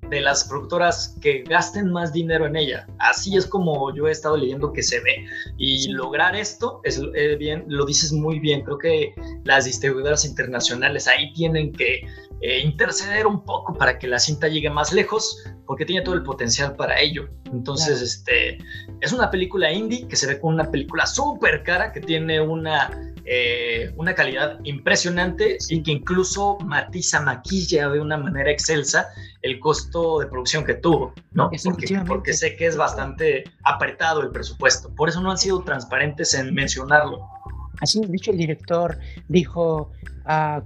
[SPEAKER 2] de las productoras que gasten más dinero en ella. Así es como yo he estado leyendo que se ve. Y lograr esto, es eh, bien, lo dices muy bien. Creo que las distribuidoras internacionales ahí tienen que eh, interceder un poco para que la cinta llegue más lejos, porque tiene todo el potencial para ello. Entonces, este, es una película indie que se ve como una película súper cara, que tiene una, eh, una calidad impresionante y que incluso matiza, maquilla de una manera excelsa el costo de producción que tuvo, ¿no? Porque, porque sé que es bastante apretado el presupuesto. Por eso no han sido transparentes en mencionarlo.
[SPEAKER 1] Así, dicho, el director dijo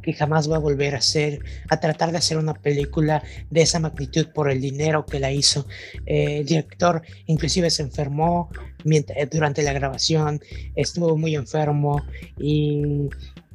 [SPEAKER 1] que jamás va a volver a hacer, a tratar de hacer una película de esa magnitud por el dinero que la hizo. Eh, el director inclusive se enfermó mientras, durante la grabación, estuvo muy enfermo y,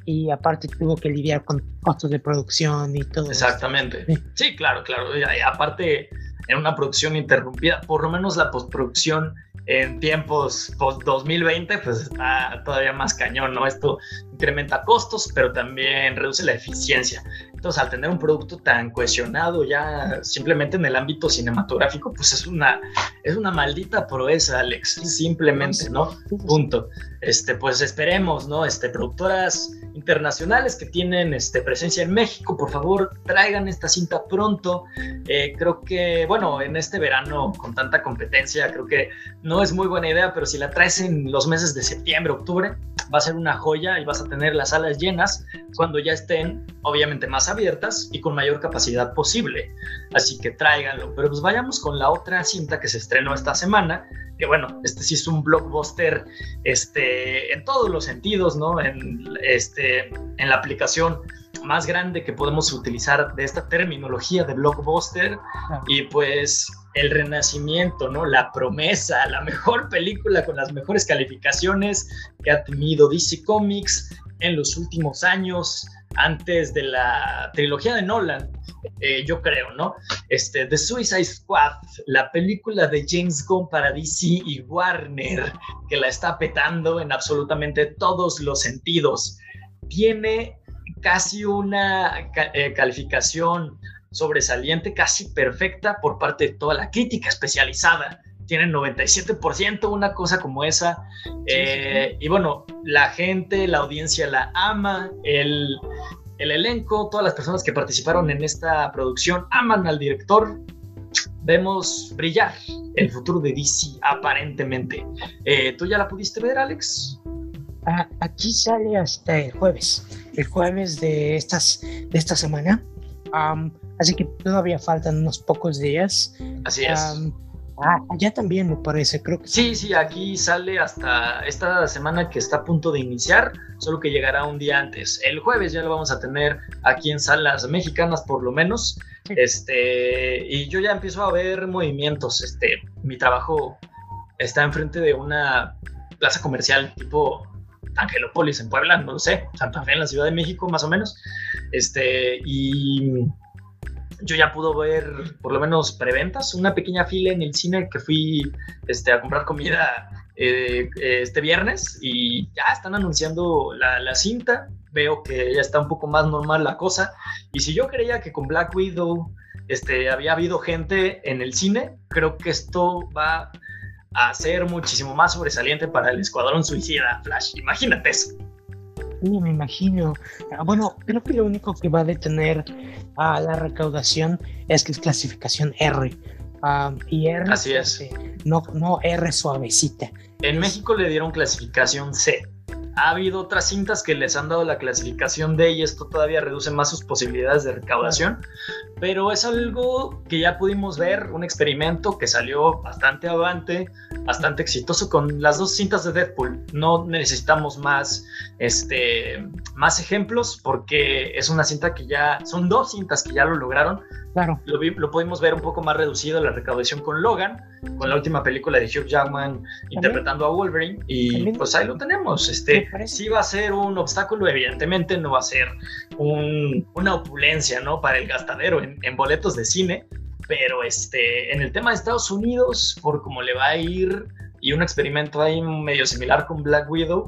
[SPEAKER 1] y aparte tuvo que lidiar con costos de producción y todo.
[SPEAKER 2] Exactamente. Sí, claro, claro. Y aparte, en una producción interrumpida, por lo menos la postproducción en tiempos post 2020, pues está todavía más cañón, ¿no? Esto incrementa costos, pero también reduce la eficiencia. Entonces, al tener un producto tan cohesionado ya simplemente en el ámbito cinematográfico, pues es una, es una maldita proeza, Alex, simplemente, ¿no? Punto. Este, pues esperemos, ¿no? Este, productoras internacionales que tienen este, presencia en México, por favor, traigan esta cinta pronto. Eh, creo que, bueno, en este verano con tanta competencia, creo que no es muy buena idea, pero si la traes en los meses de septiembre, octubre, va a ser una joya y vas a tener las salas llenas cuando ya estén, obviamente, más abiertas y con mayor capacidad posible. Así que tráiganlo. Pero pues vayamos con la otra cinta que se estrenó esta semana, que bueno, este sí es un blockbuster este, en todos los sentidos, ¿no? En, este, en la aplicación más grande que podemos utilizar de esta terminología de blockbuster y pues el renacimiento, ¿no? La promesa, la mejor película con las mejores calificaciones que ha tenido DC Comics en los últimos años, antes de la trilogía de Nolan, eh, yo creo, ¿no? Este, The Suicide Squad, la película de James Gunn para DC y Warner, que la está petando en absolutamente todos los sentidos. Tiene casi una eh, calificación sobresaliente, casi perfecta por parte de toda la crítica especializada. Tienen 97%, una cosa como esa. Eh, y bueno, la gente, la audiencia la ama, el, el elenco, todas las personas que participaron en esta producción aman al director. Vemos brillar el futuro de DC aparentemente. Eh, ¿Tú ya la pudiste ver, Alex?
[SPEAKER 1] Ah, aquí sale hasta el jueves, el jueves de, estas, de esta semana. Así que todavía faltan unos pocos días.
[SPEAKER 2] Así es.
[SPEAKER 1] ah, allá también me parece, creo que
[SPEAKER 2] sí. Sí, aquí sale hasta esta semana que está a punto de iniciar, solo que llegará un día antes. El jueves ya lo vamos a tener aquí en salas mexicanas por lo menos. Este, y yo ya empiezo a ver movimientos. Este, mi trabajo está enfrente de una plaza comercial tipo Angelópolis en Puebla, no lo sé, Santa Fe en la Ciudad de México más o menos. Este, y yo ya pudo ver por lo menos preventas, una pequeña fila en el cine que fui este, a comprar comida eh, este viernes y ya están anunciando la, cinta. Veo que ya está un poco más normal la cosa. Y si yo creía que con Black Widow este, había habido gente en el cine, creo que esto va a ser muchísimo más sobresaliente para el Escuadrón Suicida Flash. Imagínate eso.
[SPEAKER 1] Sí, me imagino. Ah, bueno, creo que lo único que va a detener a la recaudación es que es clasificación R. Ah, y R.
[SPEAKER 2] Así es.
[SPEAKER 1] No, no R suavecita.
[SPEAKER 2] En México le dieron clasificación C. Ha habido otras cintas que les han dado la clasificación D y esto todavía reduce más sus posibilidades de recaudación, pero es algo que ya pudimos ver, un experimento que salió bastante avante, bastante exitoso con las dos cintas de Deadpool. No necesitamos más, este, más ejemplos porque es una cinta que ya, son dos cintas que ya lo lograron,
[SPEAKER 1] Claro.
[SPEAKER 2] Lo, lo, pudimos ver un poco más reducido la recaudación con Logan, con la última película de Hugh Jackman interpretando a Wolverine, y pues ahí lo tenemos. Este, sí va a ser un obstáculo, evidentemente no va a ser un, una opulencia, ¿no? Para el gastadero en, en, boletos de cine, pero este, en el tema de Estados Unidos, por cómo le va a ir, y un experimento ahí medio similar con Black Widow,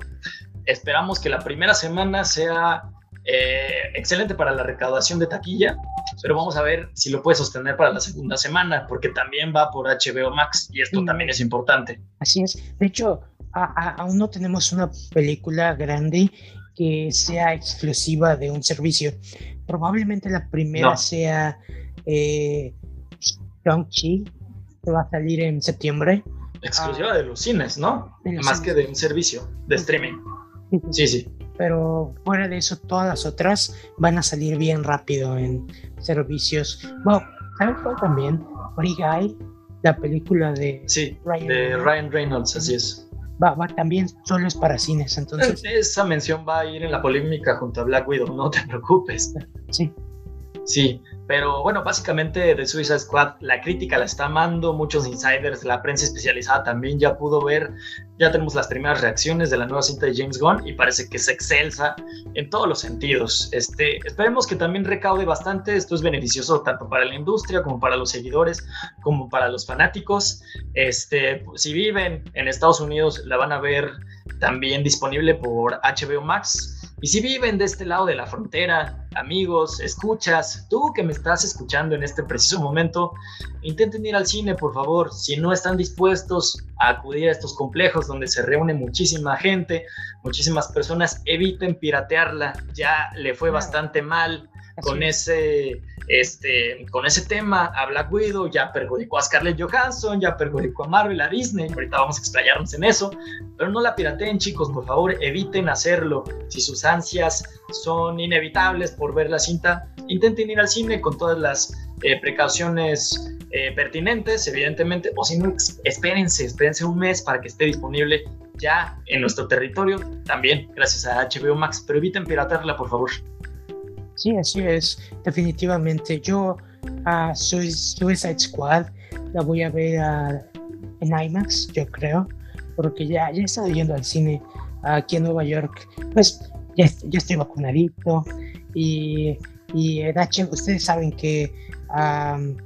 [SPEAKER 2] esperamos que la primera semana sea eh, excelente para la recaudación de taquilla, pero vamos a ver si lo puede sostener para la segunda semana, porque también va por HBO Max y esto también es importante.
[SPEAKER 1] Así es. De hecho, aún no tenemos una película grande que sea exclusiva de un servicio. Probablemente la primera sea eh, Shang-Chi, que va a salir en septiembre.
[SPEAKER 2] Exclusiva de los cines, ¿no? Más que de un servicio de streaming. Sí, sí
[SPEAKER 1] pero fuera de eso todas las otras van a salir bien rápido en servicios. Bueno, ¿sabes cuál también? Free Guy, la película de
[SPEAKER 2] sí, Ryan, de Ryan Reynolds, así es.
[SPEAKER 1] Va, va, también solo es para cines, entonces.
[SPEAKER 2] Esa mención va a ir en la polémica junto a Black Widow, no te preocupes.
[SPEAKER 1] Sí.
[SPEAKER 2] Sí, pero bueno, básicamente de Suicide Squad la crítica la está amando, muchos insiders, la prensa especializada también ya pudo ver, ya tenemos las primeras reacciones de la nueva cinta de James Gunn y parece que es excelsa en todos los sentidos. Este, esperemos que también recaude bastante, esto es beneficioso tanto para la industria como para los seguidores, como para los fanáticos. Este, si viven en Estados Unidos la van a ver también disponible por HBO Max Y si viven de este lado de la frontera, amigos, escuchas, tú que me estás escuchando en este preciso momento, intenten ir al cine, por favor. Si no están dispuestos a acudir a estos complejos donde se reúne muchísima gente, muchísimas personas, eviten piratearla. Ya le fue bastante mal con ese este, con ese tema a Black Widow, ya perjudicó a Scarlett Johansson, ya perjudicó a Marvel, a Disney, ahorita vamos a explayarnos en eso, pero no la pirateen chicos, por favor, eviten hacerlo. Si sus ansias son inevitables por ver la cinta, intenten ir al cine con todas las eh, precauciones eh, pertinentes, evidentemente, o si no, espérense, espérense un mes para que esté disponible ya en nuestro territorio, también gracias a HBO Max, pero eviten piratearla, por favor.
[SPEAKER 1] Sí, así es, definitivamente. Yo a Suicide Squad la voy a ver en IMAX, yo creo, porque ya, ya he estado yendo al cine aquí en Nueva York. Pues ya, estoy vacunadito y, y en H, ustedes saben que eh,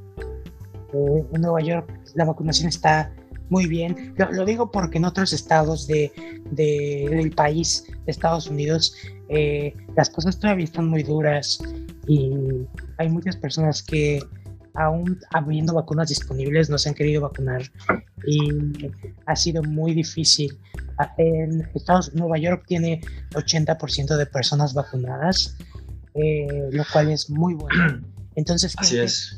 [SPEAKER 1] en Nueva York la vacunación está muy bien. Lo, digo porque en otros estados de, del país, de Estados Unidos, eh, las cosas todavía están muy duras y hay muchas personas que aún habiendo vacunas disponibles no se han querido vacunar y ha sido muy difícil. En Estados Nueva York tiene 80% de personas vacunadas, eh, lo cual es muy bueno. [clears throat] Entonces,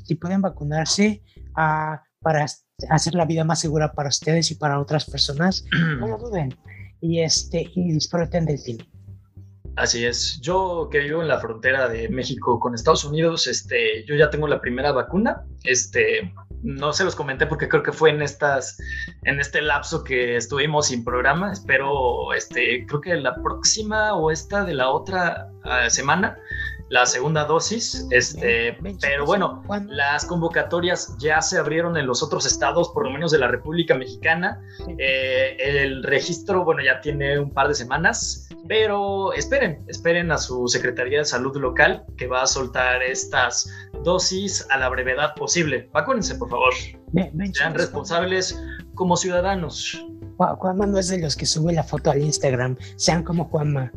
[SPEAKER 1] si pueden vacunarse, a para hacer la vida más segura para ustedes y para otras personas, no lo duden y, este, y disfruten del cine.
[SPEAKER 2] Así es. Yo que vivo en la frontera de México con Estados Unidos, este, yo ya tengo la primera vacuna. Este, no se los comenté porque creo que fue en estas, en este lapso que estuvimos sin programa. Espero, este, creo que la próxima o esta de la otra ah, semana la segunda dosis, este, pero bueno, las convocatorias ya se abrieron en los otros estados, por lo menos de la República Mexicana. Eh, el registro, bueno, ya tiene un par de semanas, pero esperen, esperen a su Secretaría de Salud local que va a soltar estas dosis a la brevedad posible. Vacúnense, por favor. Sean responsables como ciudadanos.
[SPEAKER 1] Juanma no es de los que sube la foto al Instagram, sean como Juanma.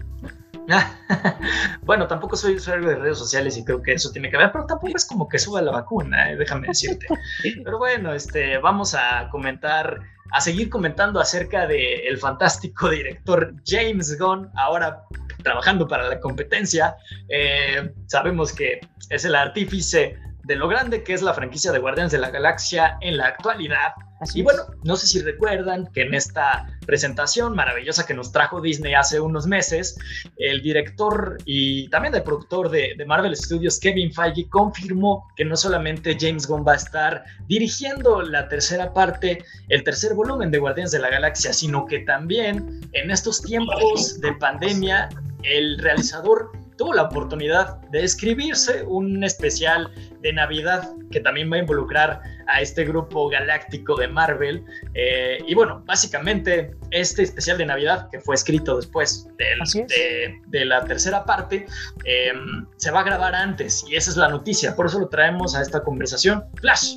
[SPEAKER 1] [laughs]
[SPEAKER 2] bueno, tampoco soy usuario de redes sociales y creo que eso tiene que ver, pero tampoco es como que suba la vacuna, eh, déjame decirte. [laughs] Pero bueno, este, vamos a comentar, a seguir comentando acerca del el fantástico director James Gunn, ahora trabajando para la competencia. Eh, sabemos que es el artífice de lo grande que es la franquicia de Guardianes de la Galaxia en la actualidad. Y bueno, no sé si recuerdan que en esta presentación maravillosa que nos trajo Disney hace unos meses, el director y también el productor de, Marvel Studios, Kevin Feige, confirmó que no solamente James Gunn va a estar dirigiendo la tercera parte, el tercer volumen de Guardianes de la Galaxia, sino que también en estos tiempos de pandemia, el realizador tuvo la oportunidad de escribirse un especial de Navidad que también va a involucrar a este grupo galáctico de Marvel. Eh, y bueno, básicamente este especial de Navidad que fue escrito después de, la tercera parte em, se va a grabar antes y esa es la noticia. Por eso lo traemos a esta conversación. Flash,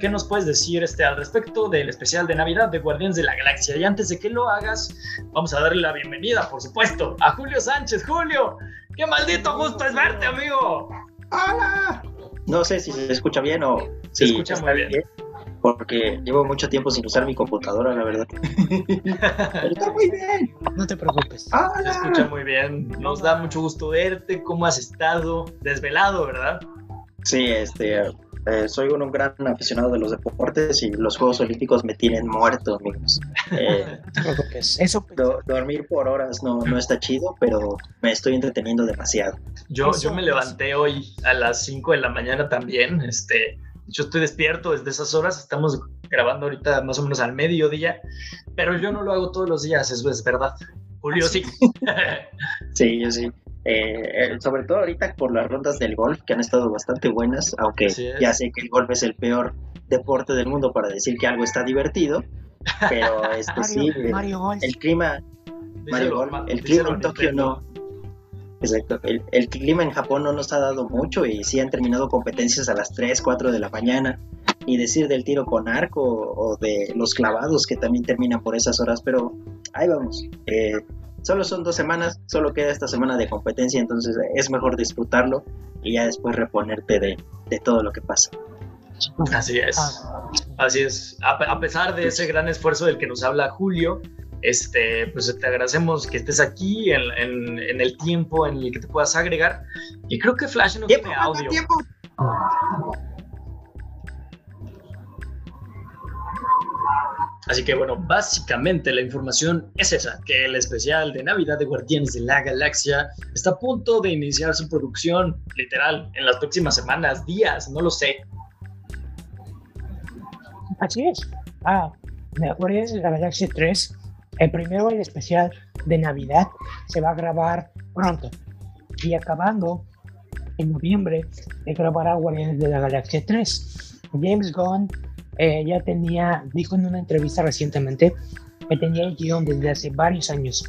[SPEAKER 2] ¿Qué, nos puedes decir este, al respecto del especial de Navidad de Guardianes de la Galaxia? Y antes de que lo hagas, vamos a darle la bienvenida, por supuesto, a Julio Sánchez. Julio, qué maldito gusto es verte, amigo.
[SPEAKER 3] ¡Hola! No sé si se escucha bien o...
[SPEAKER 2] Se escucha muy bien.
[SPEAKER 3] Porque llevo mucho tiempo sin usar mi computadora, la verdad. [laughs]
[SPEAKER 1] está muy bien. No te preocupes.
[SPEAKER 2] Se escucha muy bien. Nos da mucho gusto verte. ¿Cómo has estado? Desvelado, ¿verdad?
[SPEAKER 3] Sí, este, eh, soy un, gran aficionado de los deportes y los Juegos Olímpicos me tienen muerto, amigos. Eh, [laughs]
[SPEAKER 1] Eso...
[SPEAKER 2] dormir por horas no, no está chido, pero me estoy entreteniendo demasiado. Yo, yo me levanté hoy a las 5 de la mañana también. Este, yo estoy despierto desde esas horas. Estamos grabando ahorita más o menos al mediodía, pero yo no lo hago todos los días, eso es verdad. Julio, sí. [laughs]
[SPEAKER 3] sí, yo sí. Eh, sobre todo ahorita por las rondas del golf que han estado bastante buenas, aunque ya sé que el golf es el peor deporte del mundo para decir que algo está divertido, pero [laughs] este sí, el, clima, el clima en Tokio no, exacto, el, el, clima en Japón no nos ha dado mucho y sí han terminado competencias a las 3, 4 de la mañana, y decir del tiro con arco o de los clavados que también terminan por esas horas, pero ahí vamos. Eh, solo son dos semanas, solo queda esta semana de competencia, entonces es mejor disfrutarlo y ya después reponerte de, de todo lo que pasa.
[SPEAKER 2] Así es, ah. así es. A, pesar de ese gran esfuerzo del que nos habla Julio, este, pues te agradecemos que estés aquí en, en, el tiempo en el que te puedas agregar. Y creo que Flash no tiene audio. Tiempo. Así que bueno, básicamente la información es esa, que el especial de Navidad de Guardianes de la Galaxia está a punto de iniciar su producción, literal, en las próximas semanas, días, no lo sé.
[SPEAKER 1] Así es. Ah, Guardianes de la Galaxia 3, el primero el especial de Navidad, se va a grabar pronto. Y acabando en noviembre, se grabará Guardianes de la Galaxia 3. James Gunn eh, ya tenía, dijo en una entrevista recientemente, que tenía el guion desde hace varios años.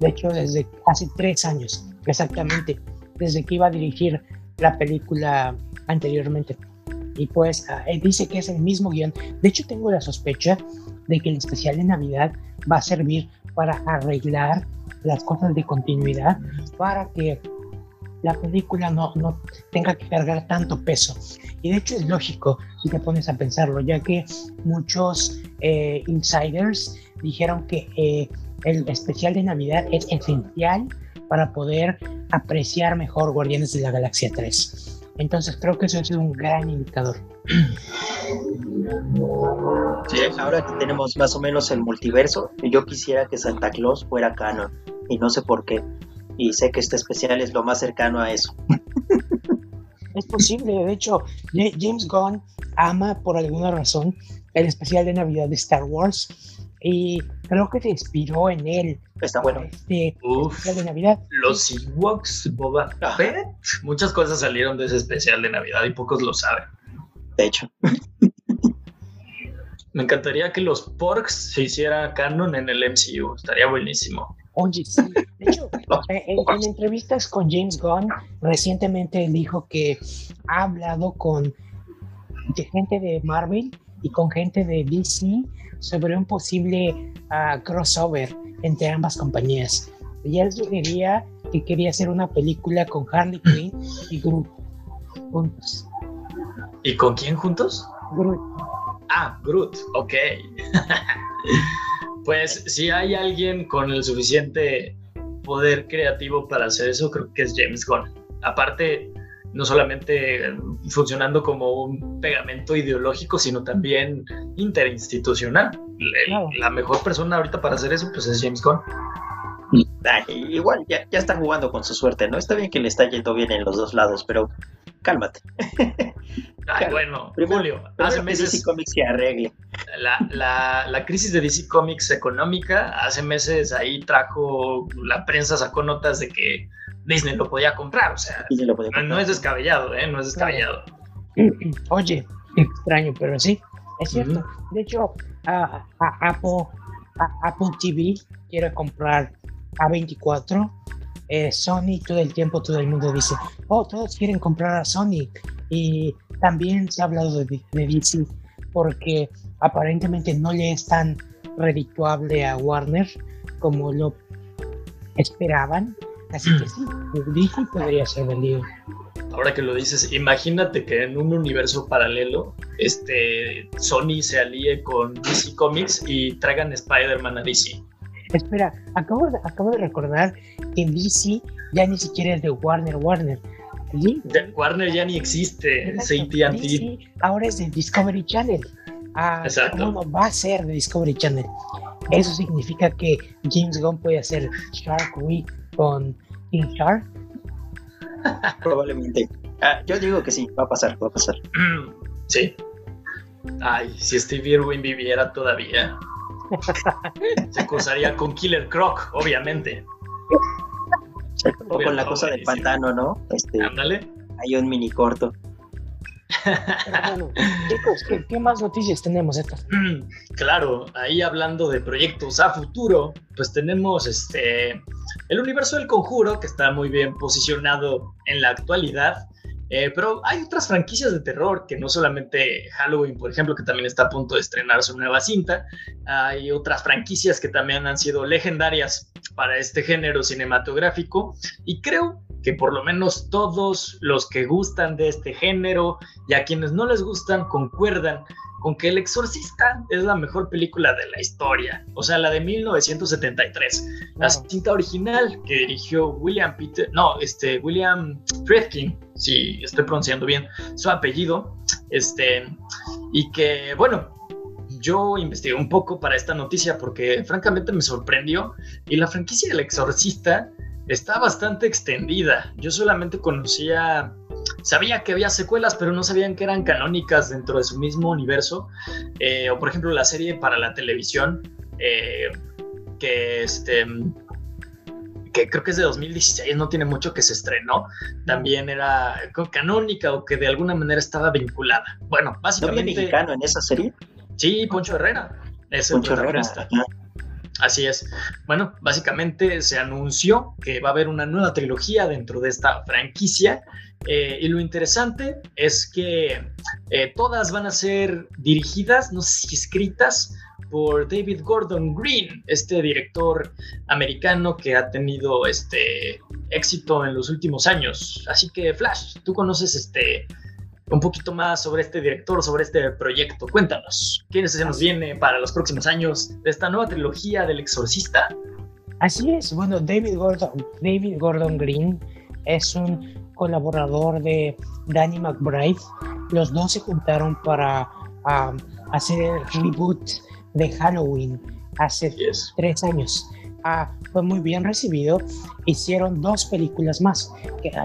[SPEAKER 1] De hecho, desde hace tres años, exactamente, desde que iba a dirigir la película anteriormente. Y pues ah, dice que es el mismo guion. De hecho, tengo la sospecha de que el especial de Navidad va a servir para arreglar las cosas de continuidad, para que la película no, no tenga que cargar tanto peso. Y de hecho es lógico si te pones a pensarlo, ya que muchos eh, insiders dijeron que eh, el especial de Navidad es esencial para poder apreciar mejor Guardianes de la Galaxia 3. Entonces creo que eso es un gran indicador.
[SPEAKER 3] Sí, ahora que tenemos más o menos el multiverso, yo quisiera que Santa Claus fuera canon y no sé por qué y sé que este especial es lo más cercano a eso.
[SPEAKER 1] Es posible, de hecho, James Gunn ama por alguna razón el especial de Navidad de Star Wars y creo que se inspiró en él.
[SPEAKER 3] Está bueno.
[SPEAKER 1] Este especial de Navidad.
[SPEAKER 2] Los Ewoks, Boba Fett. Muchas cosas salieron de ese especial de Navidad y pocos lo saben.
[SPEAKER 3] De hecho.
[SPEAKER 2] Me encantaría que los Porks se hiciera canon en el MCU. Estaría buenísimo.
[SPEAKER 1] Oye, sí. De hecho, [laughs] eh, en, entrevistas con James Gunn, recientemente dijo que ha hablado con gente de Marvel y con gente de DC sobre un posible ah, crossover entre ambas compañías. Y él sugería que quería hacer una película con Harley Quinn y Groot juntos.
[SPEAKER 2] ¿Y con quién juntos?
[SPEAKER 1] Groot.
[SPEAKER 2] Ah, Groot, ok. [laughs] Pues si hay alguien con el suficiente poder creativo para hacer eso, creo que es James Gunn. Aparte, no solamente funcionando como un pegamento ideológico, sino también interinstitucional. La mejor persona ahorita para hacer eso, pues es James Gunn.
[SPEAKER 3] igual, ya, ya está jugando con su suerte, ¿no? Está bien que le está yendo bien en los dos lados, pero cálmate. [laughs]
[SPEAKER 2] Ay, bueno, Julio, hace meses.
[SPEAKER 3] DC Comics se arregle.
[SPEAKER 2] La, crisis de DC Comics económica, hace meses ahí trajo, la prensa sacó notas de que Disney lo podía comprar, o sea, no es descabellado, ¿eh? No es descabellado.
[SPEAKER 1] Oye, extraño, pero sí, es cierto. De hecho, a, Apple, Apple TV quiere comprar A24 eh, Sony todo el tiempo, todo el mundo dice, oh, todos quieren comprar a Sony. Y también se ha hablado de, DC porque aparentemente no le es tan redituable a Warner como lo esperaban. Así que sí, DC podría ser vendido.
[SPEAKER 2] Ahora que lo dices, imagínate que en un universo paralelo, este Sony se alíe con DC Comics y traigan Spider-Man a DC.
[SPEAKER 1] Espera, acabo de, acabo de recordar que DC ya ni siquiera es de Warner Warner.
[SPEAKER 2] Warner ya ni existe, es AT&T.
[SPEAKER 1] Ahora es de Discovery Channel. Ah, Exacto. va a ser de Discovery Channel. Eso significa que James Gunn puede hacer Shark Week con King Shark. [laughs]
[SPEAKER 3] Probablemente. Ah, yo digo que sí, va a pasar, va a pasar.
[SPEAKER 2] Sí. Ay, si Steve Irwin viviera todavía. Se cruzaría con Killer Croc, obviamente.
[SPEAKER 3] O con la cosa del pantano, ¿no? Este,
[SPEAKER 2] Ándale.
[SPEAKER 3] Hay un mini corto.
[SPEAKER 1] bueno, chicos, ¿qué, más noticias tenemos estas?
[SPEAKER 2] Claro, ahí hablando de proyectos a futuro, pues tenemos este el universo del conjuro que está muy bien posicionado en la actualidad Eh, pero hay otras franquicias de terror que no solamente Halloween, por ejemplo, que también está a punto de estrenar su nueva cinta. Hay otras franquicias que también han sido legendarias para este género cinematográfico y creo que por lo menos todos los que gustan de este género y a quienes no les gustan concuerdan con que El Exorcista es la mejor película de la historia, o sea, la de 1973, la cinta original que dirigió William Peter, no, este William Friedkin, si estoy pronunciando bien su apellido, este y que bueno, yo investigué un poco para esta noticia porque francamente me sorprendió y la franquicia del Exorcista está bastante extendida. Yo solamente conocía sabía que había secuelas, pero no sabían que eran canónicas dentro de su mismo universo. Eh, o por ejemplo la serie para la televisión, eh, que este que creo que es de 2016, no tiene mucho que se estrenó, también era canónica o que de alguna manera estaba vinculada. Bueno, básicamente...
[SPEAKER 3] ¿No mexicano en esa serie?
[SPEAKER 2] Sí, Poncho Herrera. Es Poncho Herrera. Así es. Bueno, básicamente se anunció que va a haber una nueva trilogía dentro de esta franquicia eh, y lo interesante es que eh, todas van a ser dirigidas, no sé si escritas, por David Gordon Green, este director americano que ha tenido este éxito en los últimos años. Así que Flash, tú conoces este un poquito más sobre este director, sobre este proyecto. Cuéntanos, ¿quiénes se nos viene para los próximos años de esta nueva trilogía del Exorcista?
[SPEAKER 1] Así es, bueno, David Gordon, David Gordon Green es un colaborador de Danny McBride. Los dos se juntaron para hacer el reboot de Halloween hace tres años. Ah, fue muy bien recibido. Hicieron dos películas más.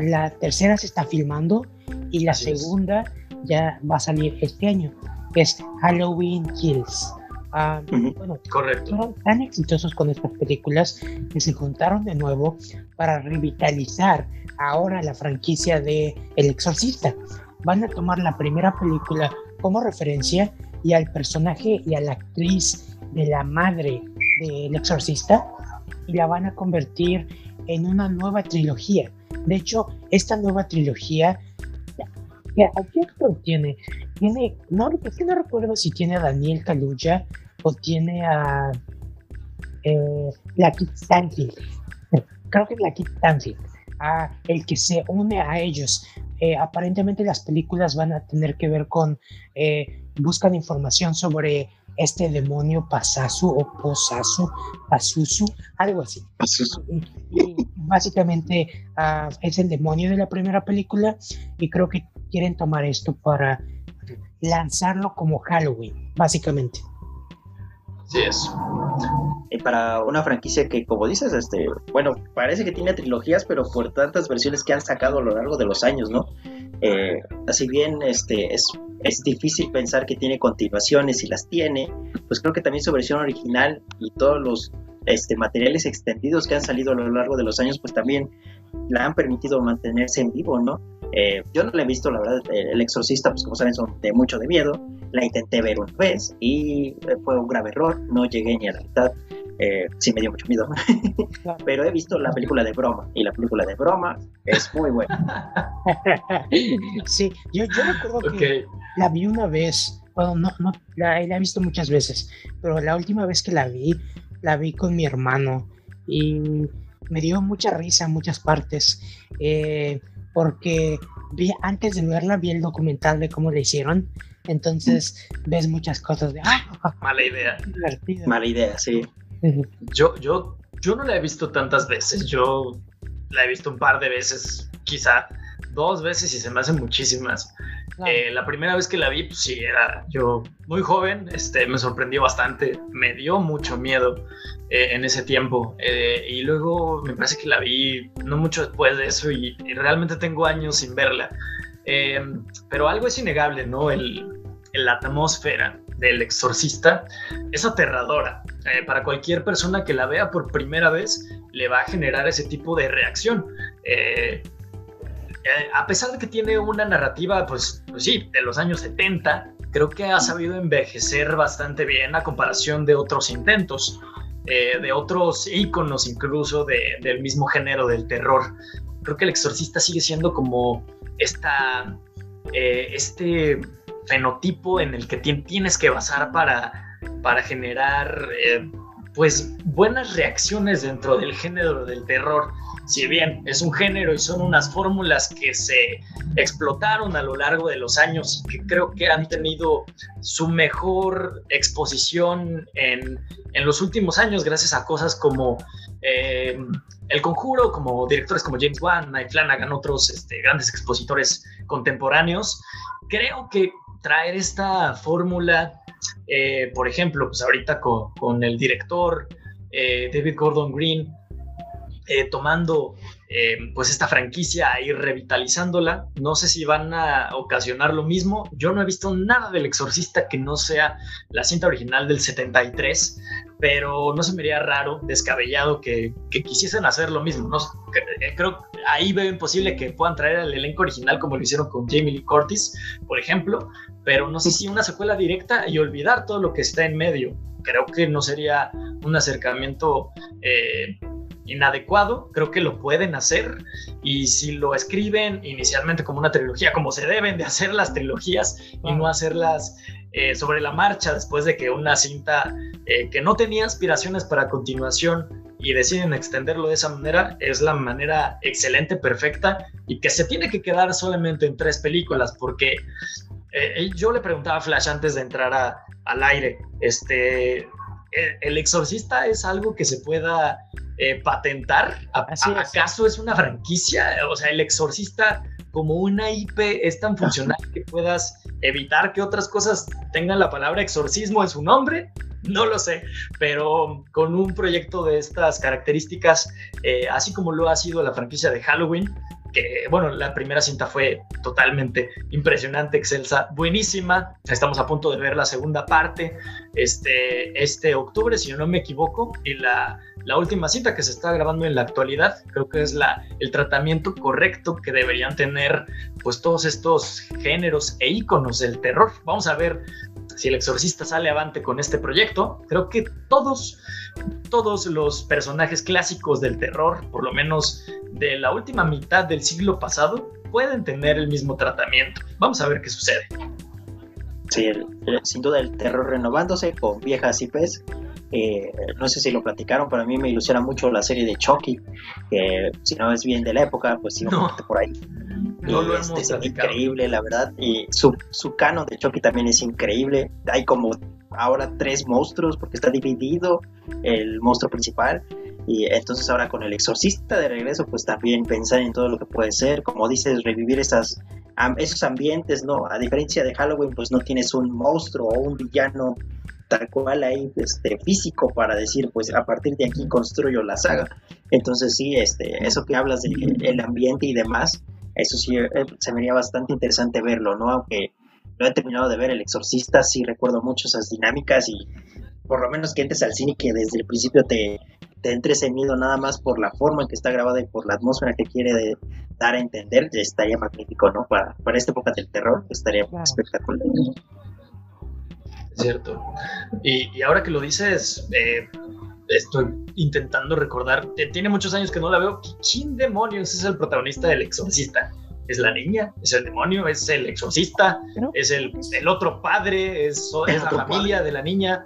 [SPEAKER 1] La tercera se está filmando y la segunda ya va a salir este año. es Halloween Kills. Ah, bueno,
[SPEAKER 2] Correcto.
[SPEAKER 1] Fueron tan exitosos con estas películas que se juntaron de nuevo para revitalizar ahora la franquicia de El Exorcista. Van a tomar la primera película como referencia y al personaje y a la actriz de la madre del Exorcista y la van a convertir en una nueva trilogía. De hecho, esta nueva trilogía, ¿qué actor tiene? Tiene, no, no recuerdo si tiene a Daniel Kaluuya o tiene a eh, la Kit Stanfield. Creo que es la Kit Stanfield, a el que se une a ellos. Eh, aparentemente las películas van a tener que ver con, eh, buscan información sobre este demonio Pasasu o Posasu, Pasusu, algo así. Y, básicamente ah, es el demonio de la primera película y creo que quieren tomar esto para lanzarlo como Halloween, básicamente.
[SPEAKER 2] Sí es.
[SPEAKER 3] Y para una franquicia que, como dices, este, bueno, parece que tiene trilogías, pero por tantas versiones que han sacado a lo largo de los años, ¿no? Eh, así bien, este, es, es difícil pensar que tiene continuaciones y las tiene, pues creo que también su versión original y todos los este, materiales extendidos que han salido a lo largo de los años, pues también la han permitido mantenerse en vivo, ¿no? Eh, yo no la he visto, la verdad, El Exorcista, pues como saben, son de mucho de miedo. La intenté ver una vez y eh, fue un grave error, no llegué ni a la mitad. Eh, sí me dio mucho miedo. [laughs] Pero he visto la película de broma y la película de broma es muy buena. [laughs]
[SPEAKER 1] sí, yo, yo recuerdo que la vi una vez. Bueno, no, no, la, la he visto muchas veces, pero la última vez que la vi, la vi con mi hermano y me dio mucha risa en muchas partes. Eh, porque vi, antes de verla vi el documental de cómo le hicieron, entonces ves muchas cosas de ¡ah!
[SPEAKER 2] Mala idea.
[SPEAKER 3] Mala idea, sí.
[SPEAKER 2] Yo, yo, yo no la he visto tantas veces, yo la he visto un par de veces, quizá dos veces y se me hacen muchísimas. Eh, la primera vez que la vi, pues sí, era yo muy joven, este, me sorprendió bastante, me dio mucho miedo eh, en ese tiempo. Eh, y luego me parece que la vi no mucho después de eso y, realmente tengo años sin verla. pero algo es innegable, ¿no? El, la atmósfera del exorcista es aterradora. para cualquier persona que la vea por primera vez, le va a generar ese tipo de reacción. Eh, a pesar de que tiene una narrativa, pues, pues, sí, de los años 70, creo que ha sabido envejecer bastante bien a comparación de otros intentos, eh, de otros íconos incluso del mismo género del terror. creo que el exorcista sigue siendo como esta, eh, este fenotipo en el que tienes que basar para, para generar eh, pues buenas reacciones dentro del género del terror. Si bien es un género y son unas fórmulas que se explotaron a lo largo de los años, que creo que han tenido su mejor exposición en, en los últimos años gracias a cosas como eh, El Conjuro, como directores como James Wan, Mike Flanagan, otros este, grandes expositores contemporáneos, creo que traer esta fórmula eh, por ejemplo, pues ahorita con, el director eh, David Gordon Green, eh, tomando pues esta franquicia y revitalizándola. No sé si van a ocasionar lo mismo. Yo no he visto nada del exorcista que no sea la cinta original del 73, pero no se me haría raro, descabellado que, quisiesen hacer lo mismo. ¿no? Creo ahí veo imposible que puedan traer al elenco original como lo hicieron con Jamie Lee Curtis, por ejemplo, pero no sé si una secuela directa y olvidar todo lo que está en medio. Creo que no sería un acercamiento eh, inadecuado, creo que lo pueden hacer y si lo escriben inicialmente como una trilogía, como se deben de hacer las trilogías y no hacerlas eh, sobre la marcha después de que una cinta eh, que no tenía aspiraciones para continuación y deciden extenderlo de esa manera, es la manera excelente, perfecta y que se tiene que quedar solamente en tres películas porque eh, yo le preguntaba a Flash antes de entrar al aire, este, ¿el, exorcista es algo que se pueda eh, patentar? ¿Acaso es una franquicia? O sea, el exorcista como una IP es tan funcional que puedas evitar que otras cosas tengan la palabra exorcismo en su nombre. No lo sé, pero con un proyecto de estas características, eh, así como lo ha sido la franquicia de Halloween, que bueno, la primera cinta fue totalmente impresionante, excelsa, buenísima. Estamos a punto de ver la segunda parte este, este octubre, si yo no me equivoco, y la, la última cinta que se está grabando en la actualidad, creo que es la, el tratamiento correcto que deberían tener pues todos estos géneros e íconos del terror. Vamos a ver si el exorcista sale avante con este proyecto. Creo que todos, todos los personajes clásicos del terror, por lo menos de la última mitad del siglo pasado pueden tener el mismo tratamiento. Vamos a ver qué sucede.
[SPEAKER 3] Sí, sin duda el terror renovándose con viejas IPs. Eh, no sé si lo platicaron, pero a mí me ilusiona mucho la serie de Chucky, que si no es bien de la época, pues sí, no. por ahí.
[SPEAKER 2] No lo hemos este,
[SPEAKER 3] es increíble, la verdad. Y su, su canon de Chucky también es increíble. Hay como ahora tres monstruos porque está dividido el monstruo principal y entonces ahora con el exorcista de regreso, pues también pensar en todo lo que puede ser, como dices, revivir esas, esos ambientes, ¿no? A diferencia de Halloween, pues no tienes un monstruo o un villano tal cual ahí este, físico para decir, pues a partir de aquí construyo la saga. Entonces sí, este, eso que hablas del ambiente y demás, eso sí eh, se me haría bastante interesante verlo, ¿no? Aunque no he terminado de ver El Exorcista, sí recuerdo mucho esas dinámicas y por lo menos que entres al cine que desde el principio te, te entre ese miedo nada más por la forma en que está grabada y por la atmósfera que quiere dar a entender, estaría magnífico, ¿no? Para, para esta época del terror estaría espectacular.
[SPEAKER 2] Es cierto. Y, ahora que lo dices, eh, estoy intentando recordar, tiene muchos años que no la veo. ¿Quién demonios es el protagonista del exorcista? ¿Es la niña? ¿Es el demonio? ¿Es el exorcista? ¿Es el, el otro padre? ¿Es, es la familia de la niña?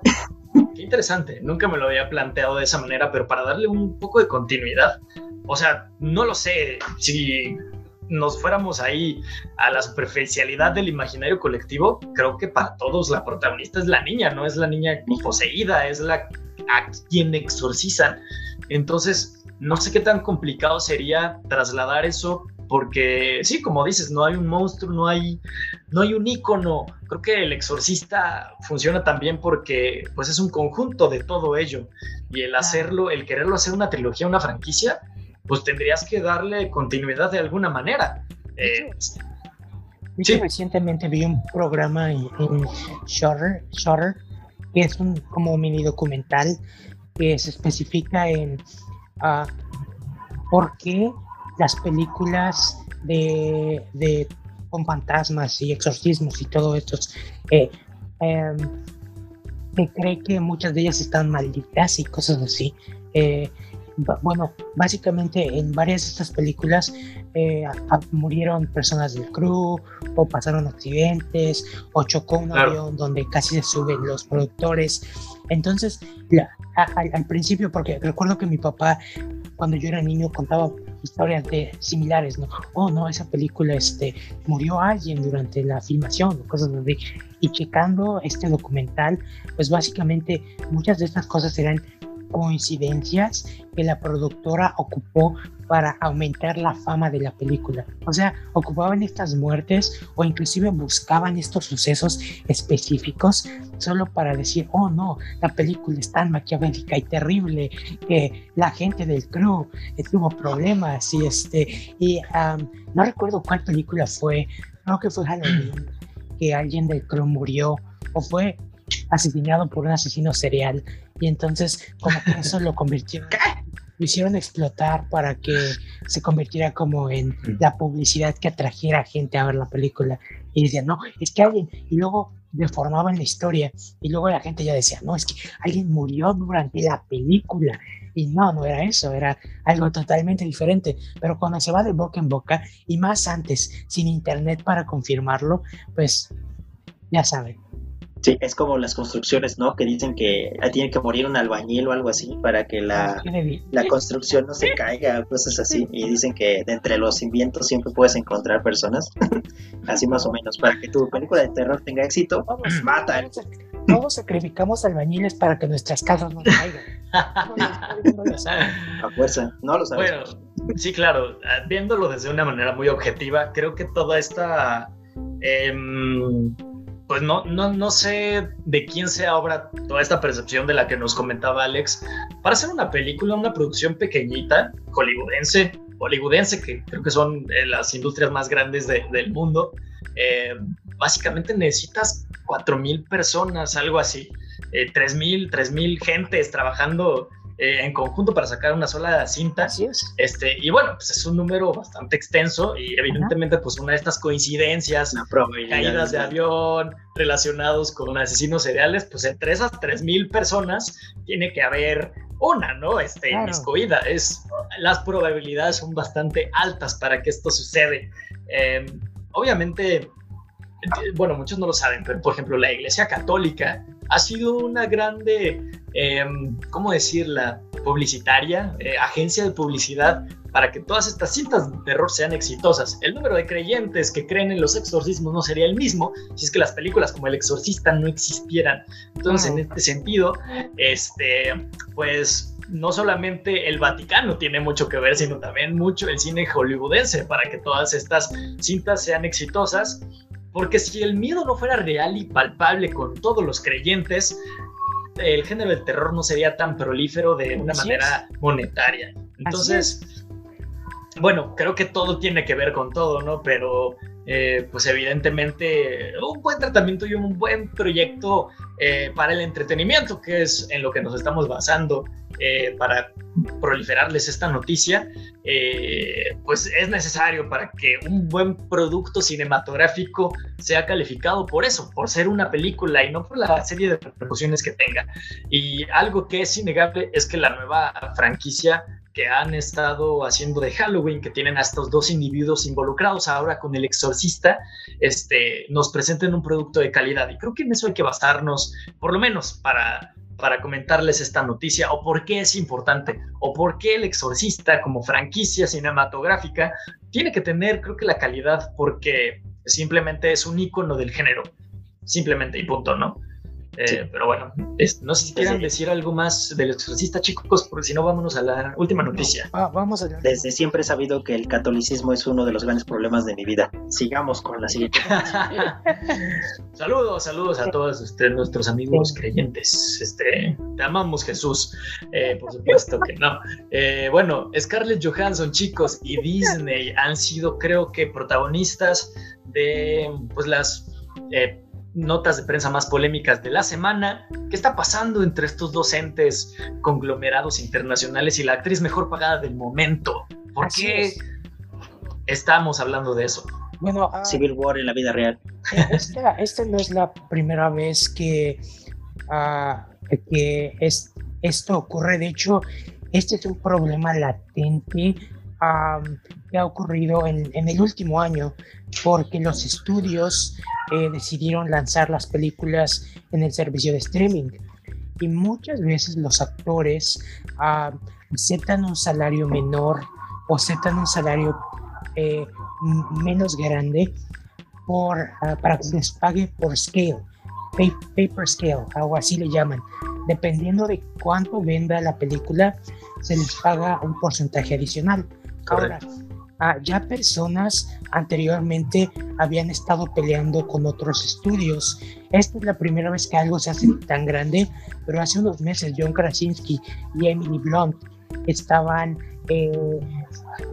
[SPEAKER 2] Qué interesante, nunca me lo había planteado de esa manera, pero para darle un poco de continuidad, o sea, no lo sé, si nos fuéramos ahí a la superficialidad del imaginario colectivo, creo que para todos la protagonista es la niña, no es la niña poseída, es la a quien exorcizan. Entonces, no sé qué tan complicado sería trasladar eso porque sí, como dices, no hay un monstruo, no hay, no hay un icono. Creo que el exorcista funciona también porque pues es un conjunto de todo ello y el hacerlo, el quererlo hacer una trilogía, una franquicia, pues tendrías que darle continuidad de alguna manera. Eh,
[SPEAKER 1] sí. Recientemente vi un programa en, Shutter, que es un como mini documental que se especifica en uh, por qué las películas de, con fantasmas y exorcismos y todo esto, eh, em, se cree que muchas de ellas están malditas y cosas así. Eh, bueno, básicamente en varias de estas películas eh, murieron personas del crew o pasaron accidentes o chocó un avión donde casi se suben los productores. Entonces, al principio, porque recuerdo que mi papá cuando yo era niño contaba historias de similares, ¿no? Oh, no, esa película, este, murió alguien durante la filmación, cosas así. Y checando este documental, pues básicamente muchas de estas cosas eran coincidencias que la productora ocupó para aumentar la fama de la película. O sea, ocupaban estas muertes o inclusive buscaban estos sucesos específicos solo para decir, oh no, la película es tan maquiavélica y terrible que la gente del crew tuvo problemas y este, y no recuerdo cuál película fue, creo que fue Halloween, que alguien del crew murió o fue asesinado por un asesino serial y entonces como que eso lo convirtió [laughs] lo hicieron explotar para que se convirtiera como en la publicidad que atrajera gente a ver la película. Y decían no es que alguien y luego deformaban la historia y luego la gente ya decía no es que alguien murió durante la película y no, no era eso, era algo totalmente diferente. Pero cuando se va de boca en boca y más antes, sin internet para confirmarlo, pues ya saben,
[SPEAKER 3] Sí, es como las construcciones, ¿no? Que dicen que tiene que morir un albañil o algo así para que la, la construcción no se caiga, cosas así. Y dicen que de entre los inventos siempre puedes encontrar personas, [laughs] así más o menos, para que tu película de terror tenga éxito, pues mata.
[SPEAKER 1] Todos sacrificamos albañiles para que nuestras casas no caigan. [laughs]
[SPEAKER 3] no, lo saben. A fuerza, no lo saben.
[SPEAKER 2] Bueno, sí, claro, viéndolo desde una manera muy objetiva, creo que toda esta... Eh, pues no, no, no sé de quién sea obra toda esta percepción de la que nos comentaba Alex. Para hacer una película, una producción pequeñita, hollywoodense, hollywoodense, que creo que son eh, las industrias más grandes del mundo, eh, básicamente necesitas 4.000 personas, algo así, eh, 3.000, 3.000 gentes trabajando eh, en conjunto para sacar una sola cinta. Este, y bueno, pues es un número bastante extenso y evidentemente pues una de estas coincidencias, caídas de avión relacionados con asesinos seriales, pues entre esas 3.000 personas tiene que haber una, ¿no? Este, claro. Es, las probabilidades son bastante altas para que esto sucede. Em, obviamente, bueno, muchos no lo saben, pero por ejemplo la Iglesia Católica ha sido una grande, eh, ¿cómo decirla? Publicitaria, eh, agencia de publicidad para que todas estas cintas de terror sean exitosas. El número de creyentes que creen en los exorcismos no sería el mismo si es que las películas como El Exorcista no existieran. Entonces, en este sentido, este, pues no solamente el Vaticano tiene mucho que ver, sino también mucho el cine hollywoodense para que todas estas cintas sean exitosas porque si el miedo no fuera real y palpable con todos los creyentes, el género del terror no sería tan prolífero de una manera monetaria. Entonces, bueno, creo que todo tiene que ver con todo, ¿no? Pero eh, pues evidentemente un buen tratamiento y un buen proyecto eh, para el entretenimiento, que es en lo que nos estamos basando eh, para proliferarles esta noticia, pues es necesario para que un buen producto cinematográfico sea calificado por eso, por ser una película y no por la serie de repercusiones que tenga. Y algo que es innegable es que la nueva franquicia que han estado haciendo de Halloween, que tienen a estos dos individuos involucrados ahora con el exorcista, este, nos presenten un producto de calidad. Y creo que en eso hay que basarnos, por lo menos para, para comentarles esta noticia, o por qué es importante, o por qué el exorcista como franquicia cinematográfica tiene que tener, creo que la calidad, porque simplemente es un icono del género, simplemente y punto, ¿no? Eh, pero bueno, no sé si quieran decir algo más del exorcista, chicos, porque si no, vámonos a la última noticia.
[SPEAKER 1] Ah, vamos allá.
[SPEAKER 3] Desde siempre he sabido que el catolicismo es uno de los grandes problemas de mi vida. Sigamos con la siguiente. [laughs]
[SPEAKER 2] saludos, saludos a todos este, nuestros amigos creyentes. Este, te amamos, Jesús. Eh, por supuesto que no. Eh, bueno, Scarlett Johansson, chicos, y Disney han sido, creo que, protagonistas de pues las notas de prensa más polémicas de la semana. ¿Qué está pasando entre estos dos entes conglomerados internacionales y la actriz mejor pagada del momento? ¿Por qué estamos hablando de eso?
[SPEAKER 3] Bueno, ah, Civil War en la vida real.
[SPEAKER 1] Esta, no es la primera vez que, ah, que es, esto ocurre. De hecho, este es un problema latente que ha ocurrido en, el último año porque los estudios eh, decidieron lanzar las películas en el servicio de streaming y muchas veces los actores aceptan un salario menor o aceptan un salario eh, menos grande por, ah, para que les pague por scale, paper scale, algo así le llaman. Dependiendo de cuánto venda la película, se les paga un porcentaje adicional. Ahora, ah, ya personas anteriormente habían estado peleando con otros estudios. Esta es la primera vez que algo se hace tan grande, pero hace unos meses John Krasinski y Emily Blunt estaban, eh,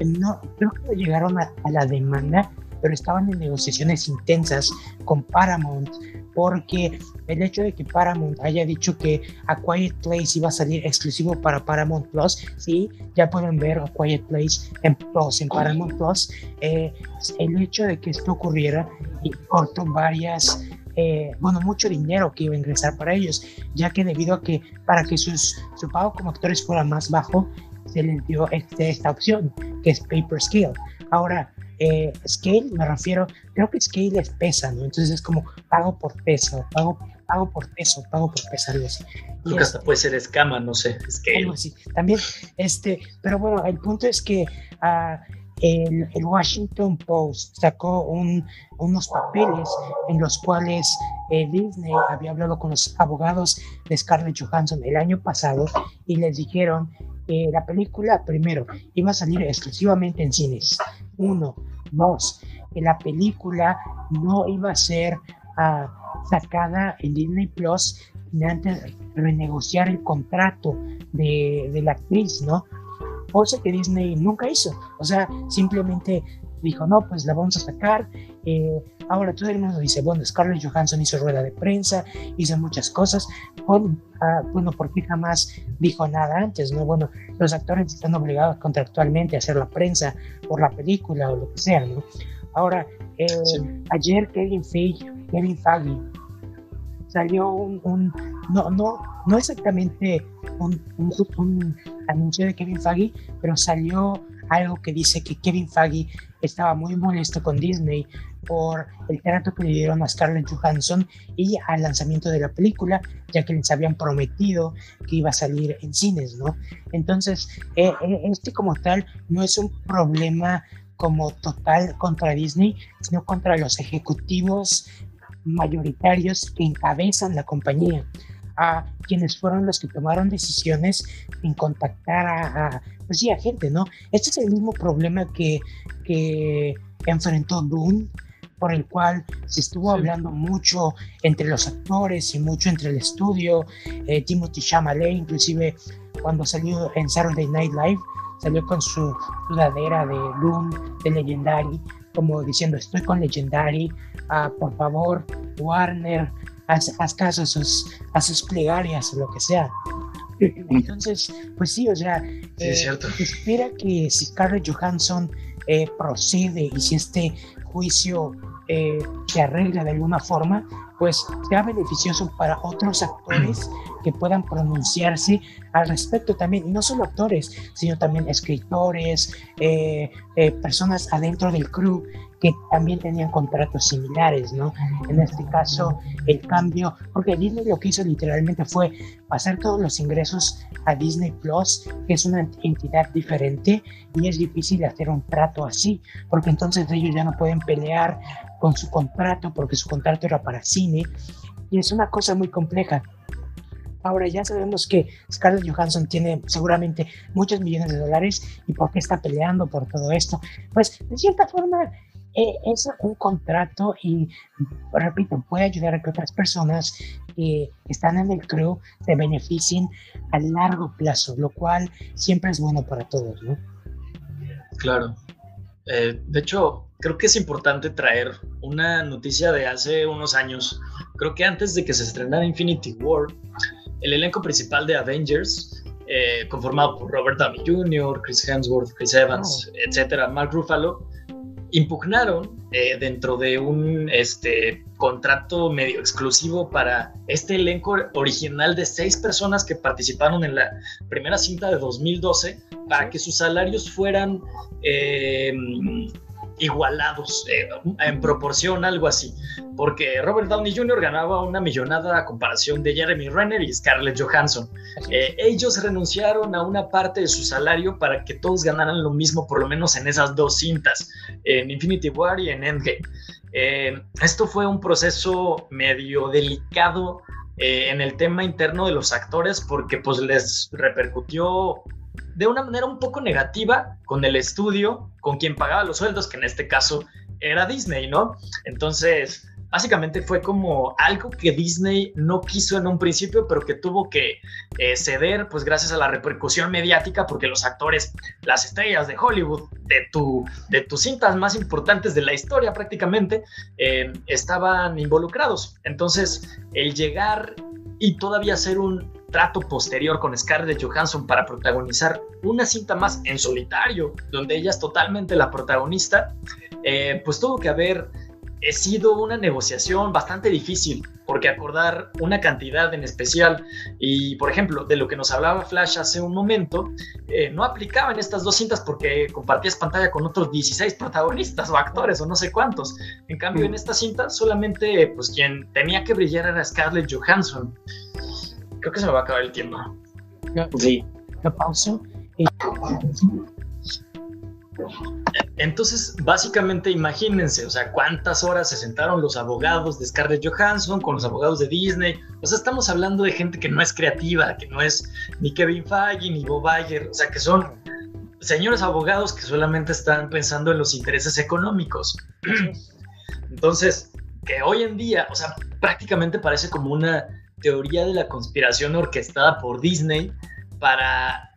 [SPEAKER 1] no, creo que no llegaron a la demanda, pero estaban en negociaciones intensas con Paramount porque el hecho de que Paramount haya dicho que A Quiet Place iba a salir exclusivo para Paramount Plus, sí, ya pueden ver A Quiet Place en Plus, en Paramount Plus, eh, el hecho de que esto ocurriera y cortó varias eh, bueno, mucho dinero que iba a ingresar para ellos, ya que debido a que para que sus, su pago como actores fuera más bajo, se les dio este, esta opción, que es Paper Scale. Ahora, eh, scale, me refiero, creo que scale es pesa, ¿no? Entonces es como pago por peso, pago, pago por peso, pago por peso, algo así.
[SPEAKER 2] Creo que hasta puede ser escama, no sé, scale.
[SPEAKER 1] Algo así. También, este, pero bueno, el punto es que uh, el, el, Washington Post sacó un, unos papeles en los cuales eh, Disney había hablado con los abogados de Scarlett Johansson el año pasado y les dijeron que la película, primero, iba a salir exclusivamente en cines. Uno, dos, que la película no iba a ser ah, sacada en Disney Plus antes de renegociar el contrato de, de la actriz, ¿no? cosa que Disney nunca hizo. O sea, simplemente dijo, no, pues la vamos a sacar. Eh, ahora todo el mundo dice, bueno, Scarlett Johansson hizo rueda de prensa, hizo muchas cosas. Bueno, ah, bueno, ¿por qué jamás dijo nada antes? No, bueno, los actores están obligados contractualmente a hacer la prensa por la película o lo que sea, ¿no? Ahora, eh, ayer Kevin Feige, Kevin Feige salió un, no, no, no exactamente un, un, anuncio de Kevin Feige, pero salió algo que dice que Kevin Feige estaba muy molesto con Disney por el trato que le dieron a Scarlett Johansson y al lanzamiento de la película, ya que les habían prometido que iba a salir en cines, ¿no? Entonces, eh, eh, este como tal no es un problema como total contra Disney, sino contra los ejecutivos mayoritarios que encabezan la compañía, a quienes fueron los que tomaron decisiones en contactar a, pues sí, a gente, ¿no? Este es el mismo problema que, que enfrentó Dune, por el cual se estuvo hablando mucho entre los actores y mucho entre el estudio, eh, Timothy Chalamet, inclusive cuando salió en Saturday Night Live, salió con su sudadera de Dune, de Legendary, como diciendo, estoy con Legendary, ah, por favor, Warner, haz, caso a sus, a sus plegarias o lo que sea. Entonces, pues sí, o sea,
[SPEAKER 2] eh,
[SPEAKER 1] espera que si Scarlett Johansson eh, procede y si este juicio eh, se arregla de alguna forma, pues sea beneficioso para otros actores que puedan pronunciarse al respecto también, y no solo actores, sino también escritores, eh, eh, personas adentro del crew que también tenían contratos similares, ¿no? En este caso, el cambio, porque Disney lo que hizo literalmente fue pasar todos los ingresos a Disney Plus, que es una entidad diferente, y es difícil hacer un trato así, porque entonces ellos ya no pueden pelear con su contrato, porque su contrato era para cine, y es una cosa muy compleja. Ahora ya sabemos que Scarlett Johansson tiene seguramente muchos millones de dólares y por qué está peleando por todo esto. Pues de cierta forma eh, es un contrato y, repito, puede ayudar a que otras personas que están en el crew se beneficien a largo plazo, lo cual siempre es bueno para todos, ¿no?
[SPEAKER 2] Claro. Eh, de hecho, creo que es importante traer una noticia de hace unos años. Creo que antes de que se estrenara Infinity War, el elenco principal de Avengers, eh, conformado por Robert Downey Jr., Chris Hemsworth, Chris Evans, etc., etcétera, Mark Ruffalo, impugnaron eh, dentro de un este, contrato medio exclusivo para este elenco original de seis personas que participaron en la primera cinta de 2012 para que sus salarios fueran eh, igualados eh, en proporción, algo así. Porque Robert Downey Jr. ganaba una millonada a comparación de Jeremy Renner y Scarlett Johansson. Eh, ellos renunciaron a una parte de su salario para que todos ganaran lo mismo, por lo menos en esas dos cintas, en Infinity War y en Endgame. Eh, esto fue un proceso medio delicado en el tema interno de los actores porque pues les repercutió de una manera un poco negativa con el estudio, con quien pagaba los sueldos, que en este caso era Disney, ¿no? Entonces, básicamente fue como algo que Disney no quiso en un principio, pero que tuvo que eh, ceder, pues gracias a la repercusión mediática, porque los actores, las estrellas de Hollywood, de, tu, de tus cintas más importantes de la historia prácticamente, eh, estaban involucrados. Entonces, el llegar y todavía hacer un trato posterior con Scarlett Johansson para protagonizar una cinta más en solitario, donde ella es totalmente la protagonista, eh, pues tuvo que haber eh, sido una negociación bastante difícil, porque acordar una cantidad en especial y, por ejemplo, de lo que nos hablaba Flash hace un momento, eh, no aplicaba en estas dos cintas porque compartías pantalla con otros 16 protagonistas o actores o no sé cuántos. En cambio, en esta cinta solamente, pues quien tenía que brillar era Scarlett Johansson. Creo que se me va a acabar el tiempo.
[SPEAKER 3] Sí.
[SPEAKER 1] La pausa.
[SPEAKER 2] Entonces, básicamente, imagínense, o sea, cuántas horas se sentaron los abogados de Scarlett Johansson con los abogados de Disney. O sea, estamos hablando de gente que no es creativa, que no es ni Kevin Feige ni Bob Iger, o sea, que son señores abogados que solamente están pensando en los intereses económicos. Entonces, que hoy en día, o sea, prácticamente parece como una teoría de la conspiración orquestada por Disney para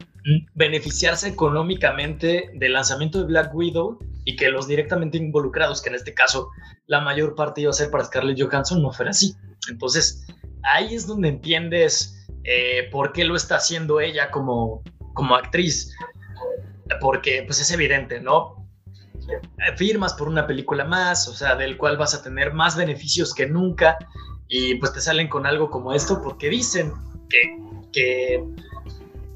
[SPEAKER 2] beneficiarse económicamente del lanzamiento de Black Widow y que los directamente involucrados, que en este caso la mayor parte iba a ser para Scarlett Johansson, no fuera así. Entonces, ahí es donde entiendes eh, por qué lo está haciendo ella como, como actriz. Porque pues es evidente, ¿no? Firmas por una película más, o sea, del cual vas a tener más beneficios que nunca y pues te salen con algo como esto porque dicen que,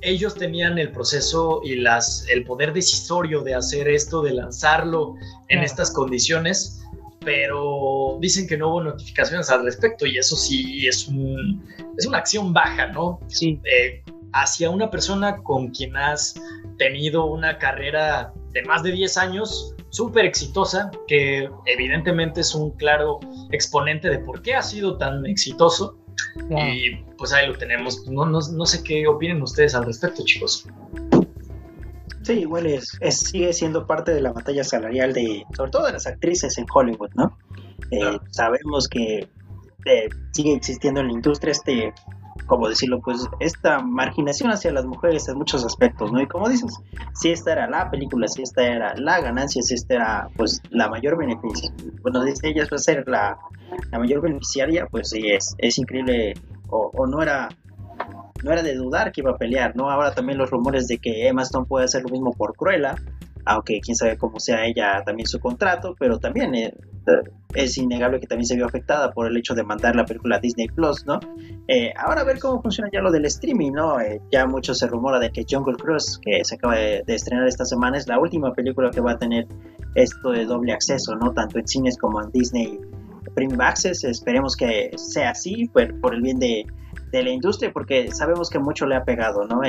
[SPEAKER 2] ellos tenían el proceso y las, el poder decisorio de hacer esto, de lanzarlo en estas condiciones, pero dicen que no hubo notificaciones al respecto y eso sí es, un, es una acción baja, ¿no?
[SPEAKER 1] Sí.
[SPEAKER 2] Eh, hacia una persona con quien has tenido una carrera de más de 10 años, súper exitosa, que evidentemente es un claro exponente de por qué ha sido tan exitoso. Y pues ahí lo tenemos. No, no, no, sé qué opinen ustedes al respecto, chicos.
[SPEAKER 3] Sí, igual es, sigue siendo parte de la batalla salarial de, sobre todo de las actrices en Hollywood, ¿no? Eh, sabemos que eh, sigue existiendo en la industria este como decirlo, pues esta marginación hacia las mujeres en muchos aspectos, ¿no? Y como dices, si esta era la película, si esta era la ganancia, si esta era pues la mayor beneficio, bueno, dice ella va a ser la, la, mayor beneficiaria, pues sí, es, es increíble, o, o no era no era de dudar que iba a pelear, ¿no? Ahora también los rumores de que Emma Stone puede hacer lo mismo por Cruella, aunque quién sabe cómo sea ella también su contrato, pero también eh, es innegable que también se vio afectada por el hecho de mandar la película a Disney Plus, ¿no? Eh, ahora a ver cómo funciona ya lo del streaming, ¿no? Eh, ya mucho se rumora de que Jungle Cruise, que se acaba de, estrenar esta semana, es la última película que va a tener esto de doble acceso, ¿no? Tanto en cines como en Disney Premium Access. Esperemos que sea así, por, por el bien de, de, la industria, porque sabemos que mucho le ha pegado, ¿no?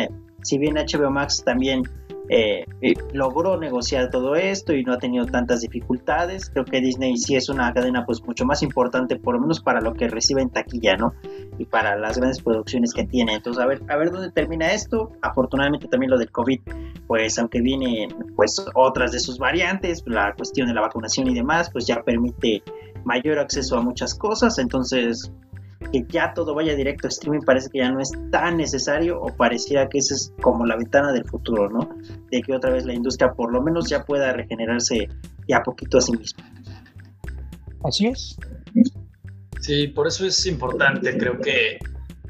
[SPEAKER 3] si bien HBO Max también eh, logró negociar todo esto y no ha tenido tantas dificultades. Creo que Disney sí es una cadena pues mucho más importante, por lo menos para lo que recibe en taquilla, ¿no? Y para las grandes producciones que tiene. Entonces, a ver, a ver dónde termina esto. Afortunadamente también lo del COVID, pues aunque vienen pues otras de sus variantes, la cuestión de la vacunación y demás, pues ya permite mayor acceso a muchas cosas. Entonces, que ya todo vaya directo a streaming parece que ya no es tan necesario o pareciera que esa es como la ventana del futuro, ¿no? De que otra vez la industria por lo menos ya pueda regenerarse ya poquito a sí misma.
[SPEAKER 1] Así es.
[SPEAKER 2] Sí, por eso es importante, creo que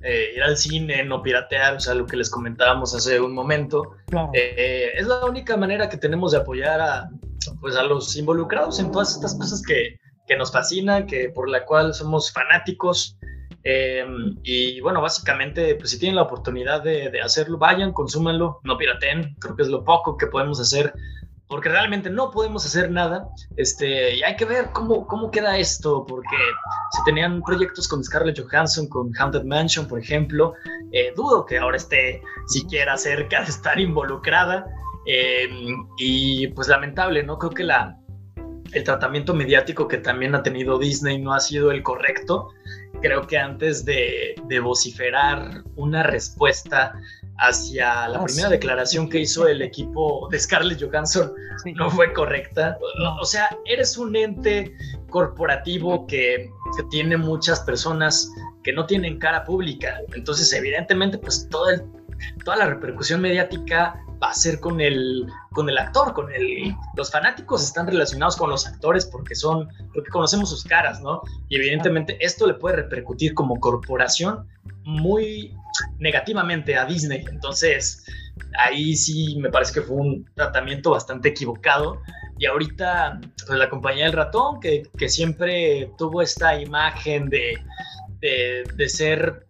[SPEAKER 2] eh, ir al cine, no piratear, o sea, lo que les comentábamos hace un momento, eh, es la única manera que tenemos de apoyar a, pues a los involucrados en todas estas cosas que, que nos fascinan, que por la cual somos fanáticos. Eh, y bueno, básicamente, pues si tienen la oportunidad de, de, hacerlo, vayan, consúmanlo, no piraten, creo que es lo poco que podemos hacer, porque realmente no podemos hacer nada, este, y hay que ver cómo, cómo queda esto, porque si tenían proyectos con Scarlett Johansson, con Haunted Mansion, por ejemplo, eh, dudo que ahora esté siquiera cerca de estar involucrada, eh, y pues lamentable, ¿no? Creo que la, el tratamiento mediático que también ha tenido Disney no ha sido el correcto. Creo que antes de, de vociferar una respuesta hacia la ah, primera declaración que hizo el equipo de Scarlett Johansson no fue correcta. O sea, eres un ente corporativo que, que, tiene muchas personas que no tienen cara pública. Entonces, evidentemente, pues todo el, toda la repercusión mediática va a ser con el, con el actor, con el... Los fanáticos están relacionados con los actores porque son, porque conocemos sus caras, ¿no? Y evidentemente esto le puede repercutir como corporación muy negativamente a Disney. Entonces, ahí sí me parece que fue un tratamiento bastante equivocado. Y ahorita, pues la compañía del ratón, que, que siempre tuvo esta imagen de, de, de ser...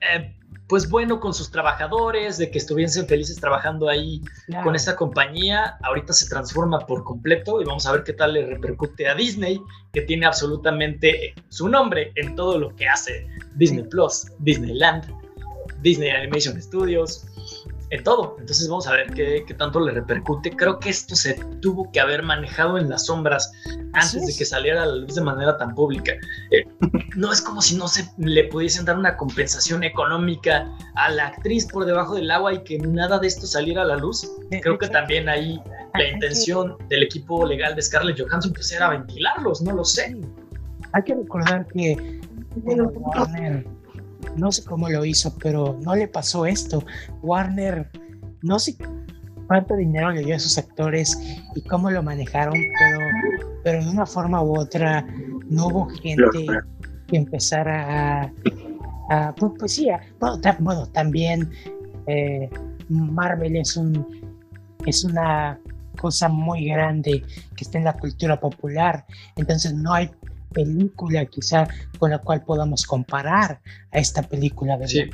[SPEAKER 2] Eh, pues bueno con sus trabajadores, de que estuviesen felices trabajando ahí con esta compañía, ahorita se transforma por completo y vamos a ver qué tal le repercute a Disney, que tiene absolutamente su nombre en todo lo que hace Disney Plus, Disneyland, Disney Animation Studios, en todo. Entonces vamos a ver qué, tanto le repercute. Creo que esto se tuvo que haber manejado en las sombras antes de que saliera a la luz de manera tan pública. Eh, no es como si no se le pudiesen dar una compensación económica a la actriz por debajo del agua y que nada de esto saliera a la luz. Creo que también ahí la intención del equipo legal de Scarlett Johansson pues era ventilarlos, no lo sé.
[SPEAKER 1] Hay que recordar que Warner no sé cómo lo hizo, pero no le pasó esto. Warner, no sé cuánto dinero le dio a esos actores y cómo lo manejaron, pero, pero de una forma u otra no hubo gente que empezara a, pues, pues, sí, bueno, también eh, Marvel es un es una cosa muy grande que está en la cultura popular, entonces no hay película quizá con la cual podamos comparar a esta película de sí.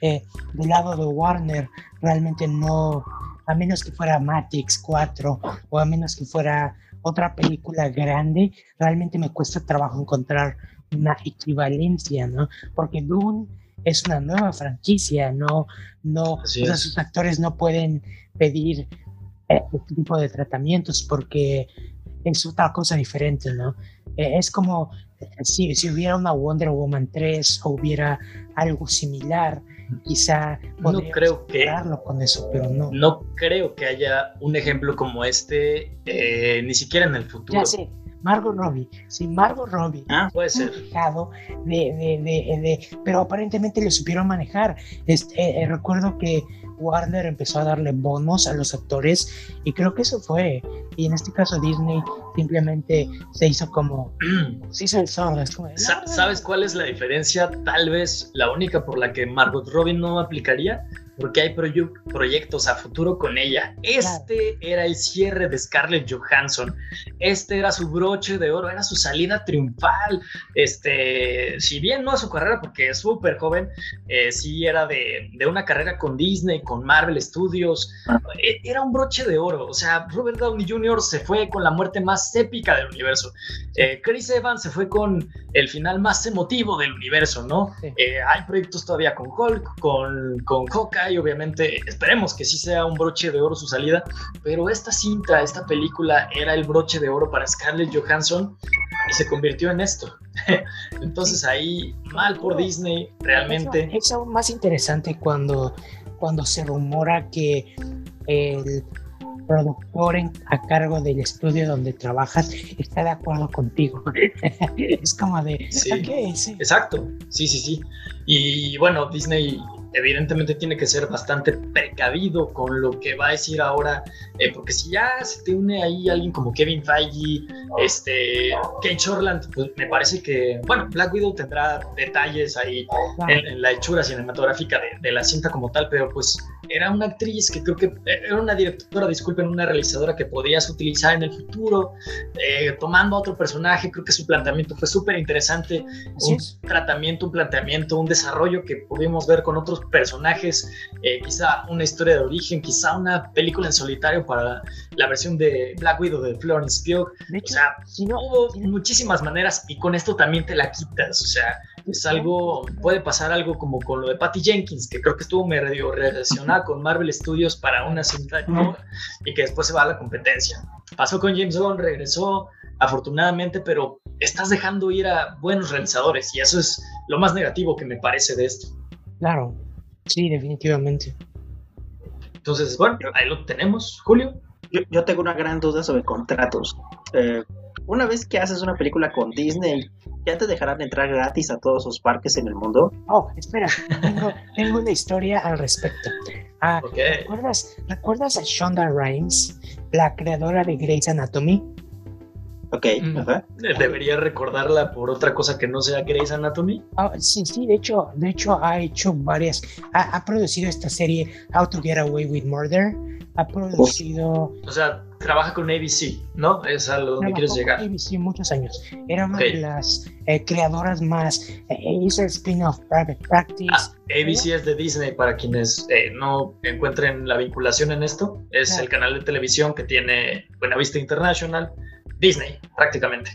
[SPEAKER 1] Eh, del lado de Warner, realmente no, a menos que fuera Matrix 4 o a menos que fuera otra película grande, realmente me cuesta trabajo encontrar una equivalencia, ¿no? Porque Dune es una nueva franquicia, no, no, o sea, sus actores no pueden pedir eh, este tipo de tratamientos porque es otra cosa diferente, ¿no? Eh, es como si, si hubiera una Wonder Woman 3 o hubiera algo similar, quizá
[SPEAKER 2] no creo que
[SPEAKER 1] con eso, pero no.
[SPEAKER 2] No creo que haya un ejemplo como este, eh, ni siquiera en el futuro.
[SPEAKER 1] Ya sé, Margot Robbie, sí, Margot Robbie.
[SPEAKER 2] Ah, puede ser.
[SPEAKER 1] De, de, de, pero aparentemente lo supieron manejar. Este, eh, recuerdo que Warner empezó a darle bonos a los actores y creo que eso fue. Y en este caso Disney simplemente se hizo como, [clears throat] se hizo el sordo.
[SPEAKER 2] ¿Sabes cuál es la diferencia? Tal vez la única por la que Margot Robbie no aplicaría porque hay proyectos a futuro con ella. Este era el cierre de Scarlett Johansson. Este era su broche de oro, era su salida triunfal. Este, si bien no a su carrera, porque es súper joven, eh, sí era de, de, una carrera con Disney, con Marvel Studios. E, era un broche de oro. O sea, Robert Downey Jr. se fue con la muerte más épica del universo. Eh, Chris Evans se fue con el final más emotivo del universo, ¿no? Eh, hay proyectos todavía con Hulk, con, con Hawkeye y obviamente esperemos que sí sea un broche de oro su salida, pero esta cinta, esta película era el broche de oro para Scarlett Johansson y se convirtió en esto. [laughs] Entonces ahí, mal por Disney, realmente.
[SPEAKER 1] Es aún más interesante cuando, cuando se rumora que el productor a cargo del estudio donde trabajas está de acuerdo contigo. [laughs] es como de...
[SPEAKER 2] Sí, Exacto, sí, sí, sí. Y bueno, Disney evidentemente tiene que ser bastante precavido con lo que va a decir ahora, eh, porque si ya se te une ahí alguien como Kevin Feige, este, Kate Shortland, pues me parece que, bueno, Black Widow tendrá detalles ahí en, la hechura cinematográfica de, la cinta como tal, pero pues era una actriz que creo que era una directora, disculpen, una realizadora que podías utilizar en el futuro, eh, tomando otro personaje, creo que su planteamiento fue súper interesante, un tratamiento, un planteamiento, un desarrollo que pudimos ver con otros personajes, eh, quizá una historia de origen, quizá una película en solitario para la versión de Black Widow de Florence Pugh, o sea, hubo muchísimas maneras y con esto también te la quitas, o sea, es algo, puede pasar algo como con lo de Patty Jenkins, que creo que estuvo medio relacionada con Marvel Studios para una cinta y que después se va a la competencia. Pasó con James Gunn, regresó afortunadamente, pero estás dejando ir a buenos realizadores y eso es lo más negativo que me parece de esto.
[SPEAKER 1] Claro, sí, definitivamente.
[SPEAKER 2] Entonces, bueno, ahí lo tenemos, Julio.
[SPEAKER 3] Yo, tengo una gran duda sobre contratos. Eh, una vez que haces una película con Disney, ¿ya te dejarán entrar gratis a todos sus parques en el mundo?
[SPEAKER 1] Oh, espera, tengo, una historia al respecto. Ah, ¿recuerdas, ¿Recuerdas a Shonda Rhimes, la creadora de Grey's Anatomy?
[SPEAKER 3] Ok, mm.
[SPEAKER 2] ¿Debería recordarla por otra cosa que no sea Grey's Anatomy?
[SPEAKER 1] Ah, sí, sí, de hecho, de hecho ha hecho varias, ha, producido esta serie How to Get Away with Murder, ha producido...
[SPEAKER 2] O sea, trabaja con ABC, ¿no? Es a lo donde quieres llegar.
[SPEAKER 1] ABC muchos años. Era una de las eh, creadoras más. Eh, hizo el spin-off Private Practice. Ah,
[SPEAKER 2] ABC es de Disney, para quienes eh, no encuentren la vinculación en esto. Es el canal de televisión que tiene Buena Vista International Disney, prácticamente.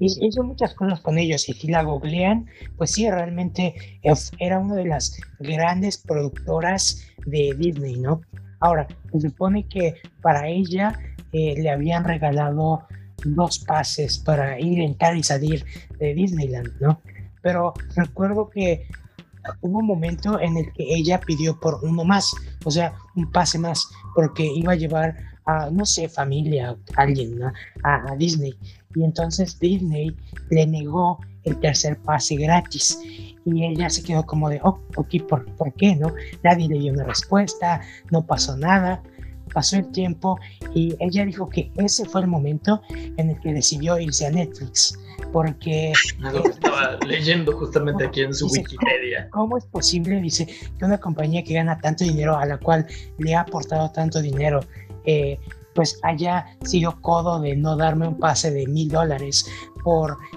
[SPEAKER 1] Hizo muchas cosas con ellos y si la googlean, pues sí, realmente era una de las grandes productoras de Disney, ¿no? Ahora, se supone que para ella eh, le habían regalado dos pases para ir, entrar y salir de Disneyland, ¿no? Pero recuerdo que hubo un momento en el que ella pidió por uno más, o sea, un pase más, porque iba a llevar a, no sé, familia, alguien, ¿no? a, Disney. Y entonces Disney le negó el tercer pase gratis. Y ella se quedó como de, oh, ok, ¿por, ¿por qué? ¿No? Nadie le dio una respuesta, no pasó nada. Pasó el tiempo y ella dijo que ese fue el momento en el que decidió irse a Netflix porque...
[SPEAKER 2] estaba leyendo justamente aquí en su Wikipedia.
[SPEAKER 1] ¿cómo, es posible, dice, que una compañía que gana tanto dinero, a la cual le ha aportado tanto dinero, eh, pues haya sido codo de no darme un pase de mil dólares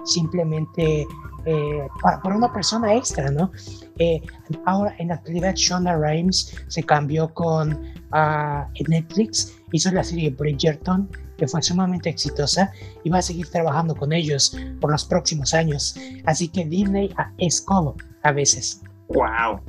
[SPEAKER 1] simplemente eh, por una persona extra, ¿no? Eh, ahora en la actualidad Shonda Rhimes se cambió con uh, Netflix, hizo la serie Bridgerton, que fue sumamente exitosa y va a seguir trabajando con ellos por los próximos años. Así que Disney es codo a veces.
[SPEAKER 3] ¡Wow!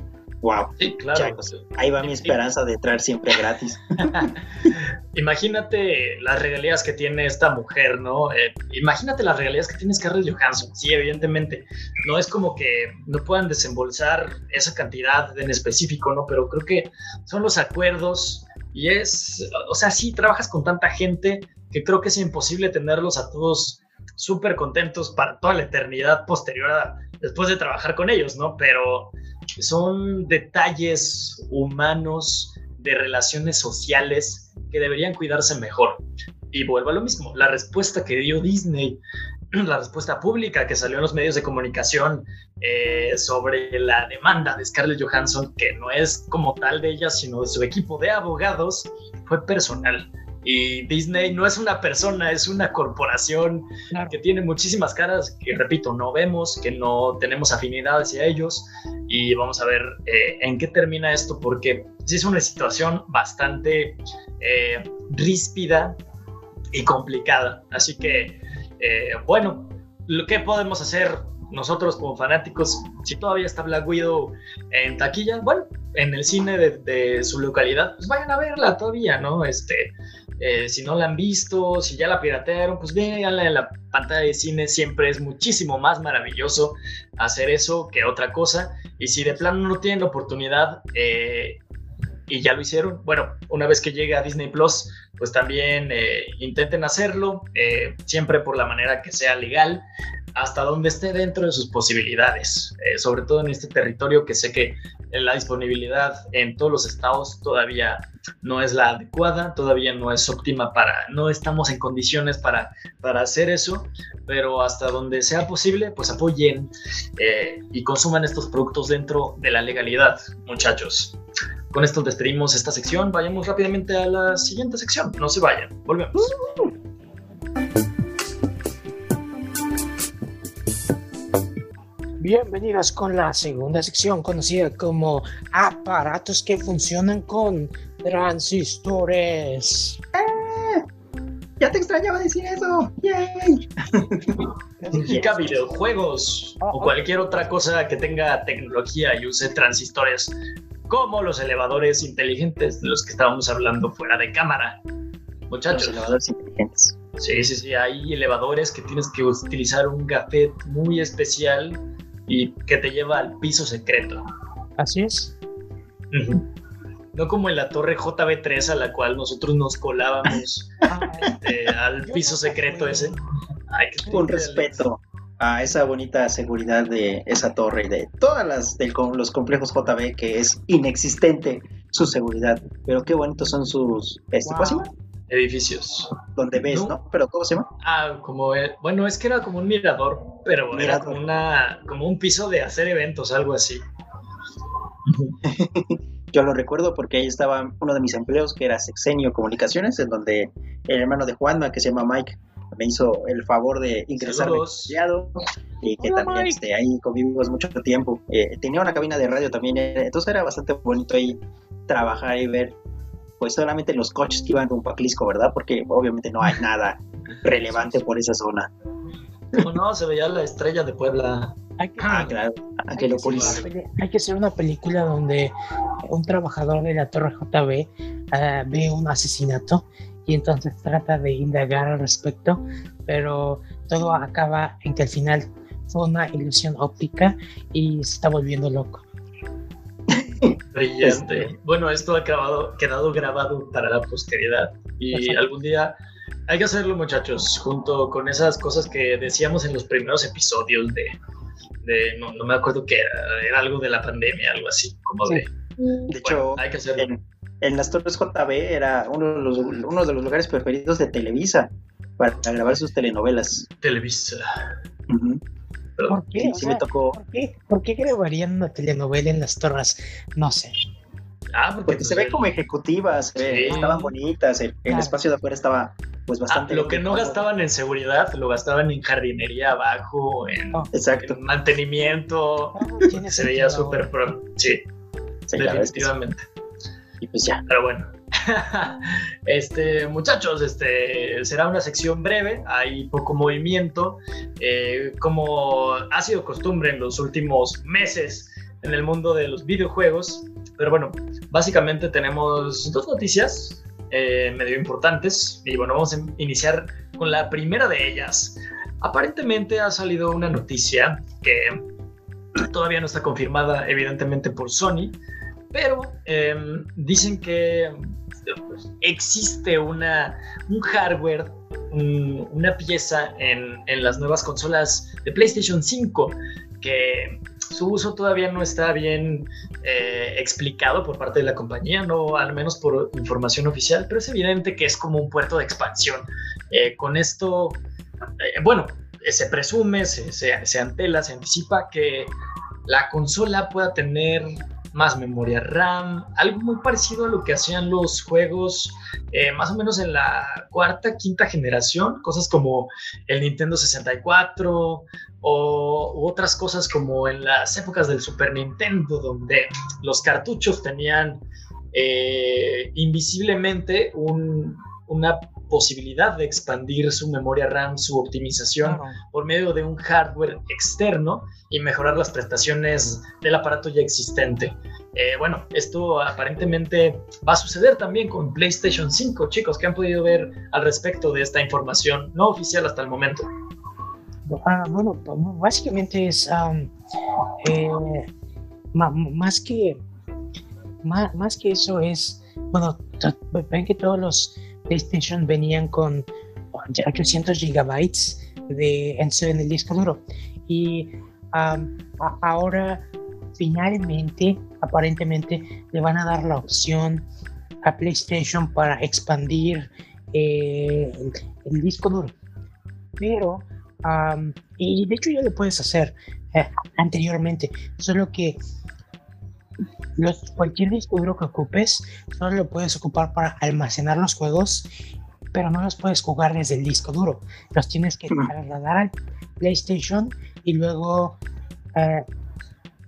[SPEAKER 3] Wow.
[SPEAKER 2] Sí, claro.
[SPEAKER 3] ahí va mi esperanza de traer siempre gratis. [laughs]
[SPEAKER 2] imagínate las regalías que tiene esta mujer, ¿no? Eh, imagínate las regalías que tiene Scarlett Johansson. Sí, evidentemente. No es como que no puedan desembolsar esa cantidad en específico, ¿no? Pero creo que son los acuerdos y es, o sea, sí, trabajas con tanta gente que creo que es imposible tenerlos a todos súper contentos para toda la eternidad posterior a después de trabajar con ellos, ¿no? Pero son detalles humanos de relaciones sociales que deberían cuidarse mejor. Y vuelvo a lo mismo, la respuesta que dio Disney, [clears throat] la respuesta pública que salió en los medios de comunicación eh, sobre la demanda de Scarlett Johansson, que no es como tal de ella, sino de su equipo de abogados, fue personal. Y Disney no es una persona, es una corporación que tiene muchísimas caras que, repito, no vemos, que no tenemos afinidad hacia ellos. Y vamos a ver eh, en qué termina esto, porque sí es una situación bastante eh, ríspida y complicada. Así que, eh, bueno, lo que podemos hacer nosotros como fanáticos, si todavía está Black Widow en taquilla, bueno, en el cine de, de su localidad, pues vayan a verla todavía, ¿no? Este, eh, si no la han visto, si ya la piratearon, pues véanla en la pantalla de cine. Siempre es muchísimo más maravilloso hacer eso que otra cosa. Y si de plano no tienen la oportunidad eh, y ya lo hicieron, bueno, una vez que llegue a Disney Plus, pues también eh, intenten hacerlo, siempre por la manera que sea legal hasta donde esté dentro de sus posibilidades, sobre todo en este territorio que sé que la disponibilidad en todos los estados todavía no es la adecuada, todavía no es óptima para, no estamos en condiciones para, para hacer eso, pero hasta donde sea posible, pues apoyen eh, y consuman estos productos dentro de la legalidad, muchachos. con esto despedimos esta sección. Vayamos rápidamente a la siguiente sección. No se vayan. Volvemos.
[SPEAKER 1] Bienvenidos con la segunda sección conocida como aparatos que funcionan con transistores.
[SPEAKER 3] ¡Eh! Ya te extrañaba decir eso. ¡Yay!
[SPEAKER 2] Significa videojuegos o cualquier otra cosa que tenga tecnología y use transistores, como los elevadores inteligentes de los que estábamos hablando fuera de cámara. Muchachos.
[SPEAKER 3] Los elevadores inteligentes.
[SPEAKER 2] Sí, sí, sí. Hay elevadores que tienes que utilizar un gafet muy especial y que te lleva al piso secreto.
[SPEAKER 1] Así es.
[SPEAKER 2] No como en la torre JB3 a la cual nosotros nos colábamos [laughs] este, al piso secreto ese.
[SPEAKER 3] Con respeto a esa bonita seguridad de esa torre y de todas las de los complejos JB que es inexistente su seguridad. Pero qué bonitos son sus este,
[SPEAKER 2] edificios.
[SPEAKER 3] Donde ves, ¿no? Pero ¿cómo se llama?
[SPEAKER 2] Ah, como bueno, es que era como un mirador, pero era como una como un piso de hacer eventos, algo así.
[SPEAKER 3] Yo lo recuerdo porque ahí estaba uno de mis empleos que era Sexenio Comunicaciones, en donde el hermano de Juanma, que se llama Mike, me hizo el favor de ingresarme y que también este, ahí convivimos mucho tiempo. Eh, tenía una cabina de radio también, eh, entonces era bastante bonito ahí trabajar y ver pues solamente los coches que iban con Paclisco, ¿verdad? Porque obviamente no hay nada relevante por esa zona.
[SPEAKER 2] ¿Cómo no? Se veía la estrella de Puebla.
[SPEAKER 1] Hay que, ah, claro, hay que, hay que hacer una película donde un trabajador de la Torre JB ah, ve un asesinato y entonces trata de indagar al respecto, pero todo acaba en que al final fue una ilusión óptica y se está volviendo loco.
[SPEAKER 2] Brillante. Este, bueno, esto ha quedado, quedado grabado para la posteridad y algún día hay que hacerlo, muchachos, junto con esas cosas que decíamos en los primeros episodios de, de no, me acuerdo qué era, era algo de la pandemia, algo así, como de...
[SPEAKER 3] De hecho, hay que hacerlo. En, las Torres JB era uno de, los, uno de los lugares preferidos de Televisa para grabar sus telenovelas.
[SPEAKER 2] Televisa.
[SPEAKER 1] ¿Por qué? ¿por, qué? grabarían una telenovela en las torres? No sé.
[SPEAKER 3] Ah, porque, se ve como ejecutivas, estaban bonitas, el, espacio de afuera estaba pues ah, bastante.
[SPEAKER 2] lo que no gastaban en seguridad, lo gastaban en jardinería abajo, en, oh.
[SPEAKER 3] Exacto.
[SPEAKER 2] mantenimiento. Ah, se veía súper Sí, definitivamente.
[SPEAKER 3] Y pues ya.
[SPEAKER 2] Pero bueno. [laughs] este, muchachos, este será una sección breve, hay poco movimiento, eh, como ha sido costumbre en los últimos meses en el mundo de los videojuegos. Pero bueno, básicamente tenemos dos noticias eh, medio importantes y bueno, vamos a iniciar con la primera de ellas. Aparentemente ha salido una noticia que todavía no está confirmada evidentemente por Sony, pero em, dicen que existe una, un hardware, una pieza en, en, las nuevas consolas de PlayStation 5 que su uso todavía no está bien eh, explicado por parte de la compañía, no al menos por información oficial, pero es evidente que es como un puerto de expansión. Eh, con esto, eh, bueno, se presume, se, se, se antela, se anticipa que la consola pueda tener más memoria RAM, algo muy parecido a lo que hacían los juegos eh, más o menos en la cuarta, quinta generación, cosas como el Nintendo 64 o u otras cosas como en las épocas del Super Nintendo, donde los cartuchos tenían eh, invisiblemente un, una posibilidad de expandir su memoria RAM, su optimización por medio de un hardware externo y mejorar las prestaciones del aparato ya existente. Eh, bueno, esto aparentemente va a suceder también con PlayStation 5, chicos, que han podido ver al respecto de esta información no oficial hasta el momento.
[SPEAKER 1] Ah, bueno, básicamente es eh, más que más, que eso es bueno, ven que todos los PlayStation venían con 800 gigabytes de, en, el disco duro. Y ahora, finalmente, aparentemente, le van a dar la opción a PlayStation para expandir eh, el, disco duro. Pero, y de hecho ya lo puedes hacer eh, anteriormente, solo que los, cualquier disco duro que ocupes, solo lo puedes ocupar para almacenar los juegos, pero no los puedes jugar desde el disco duro. Los tienes que trasladar al PlayStation y luego eh,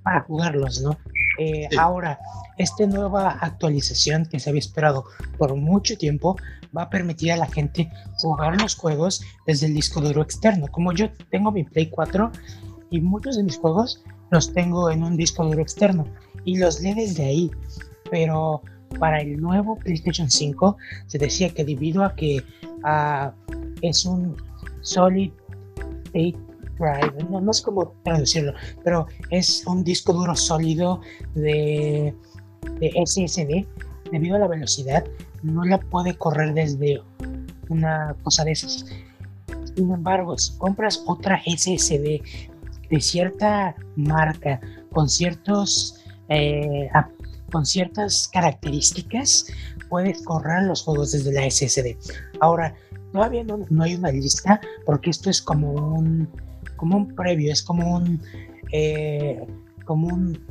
[SPEAKER 1] para jugarlos, ¿no? Eh, ahora, esta nueva actualización que se había esperado por mucho tiempo va a permitir a la gente jugar los juegos desde el disco duro externo. Como yo tengo mi Play 4 y muchos de mis juegos los tengo en un disco duro externo y los leo desde ahí. Pero para el nuevo PlayStation 5 se decía que debido a que uh, es un Solid State Drive, no, no, sé cómo traducirlo, pero es un disco duro sólido de, de SSD, debido a la velocidad, no la puede correr desde una cosa de esas. Sin embargo, si compras otra SSD de cierta marca, con ciertos eh, con ciertas características, puedes correr los juegos desde la SSD. Ahora, todavía no, no, hay una lista porque esto es como un como un previo, es como un eh, como un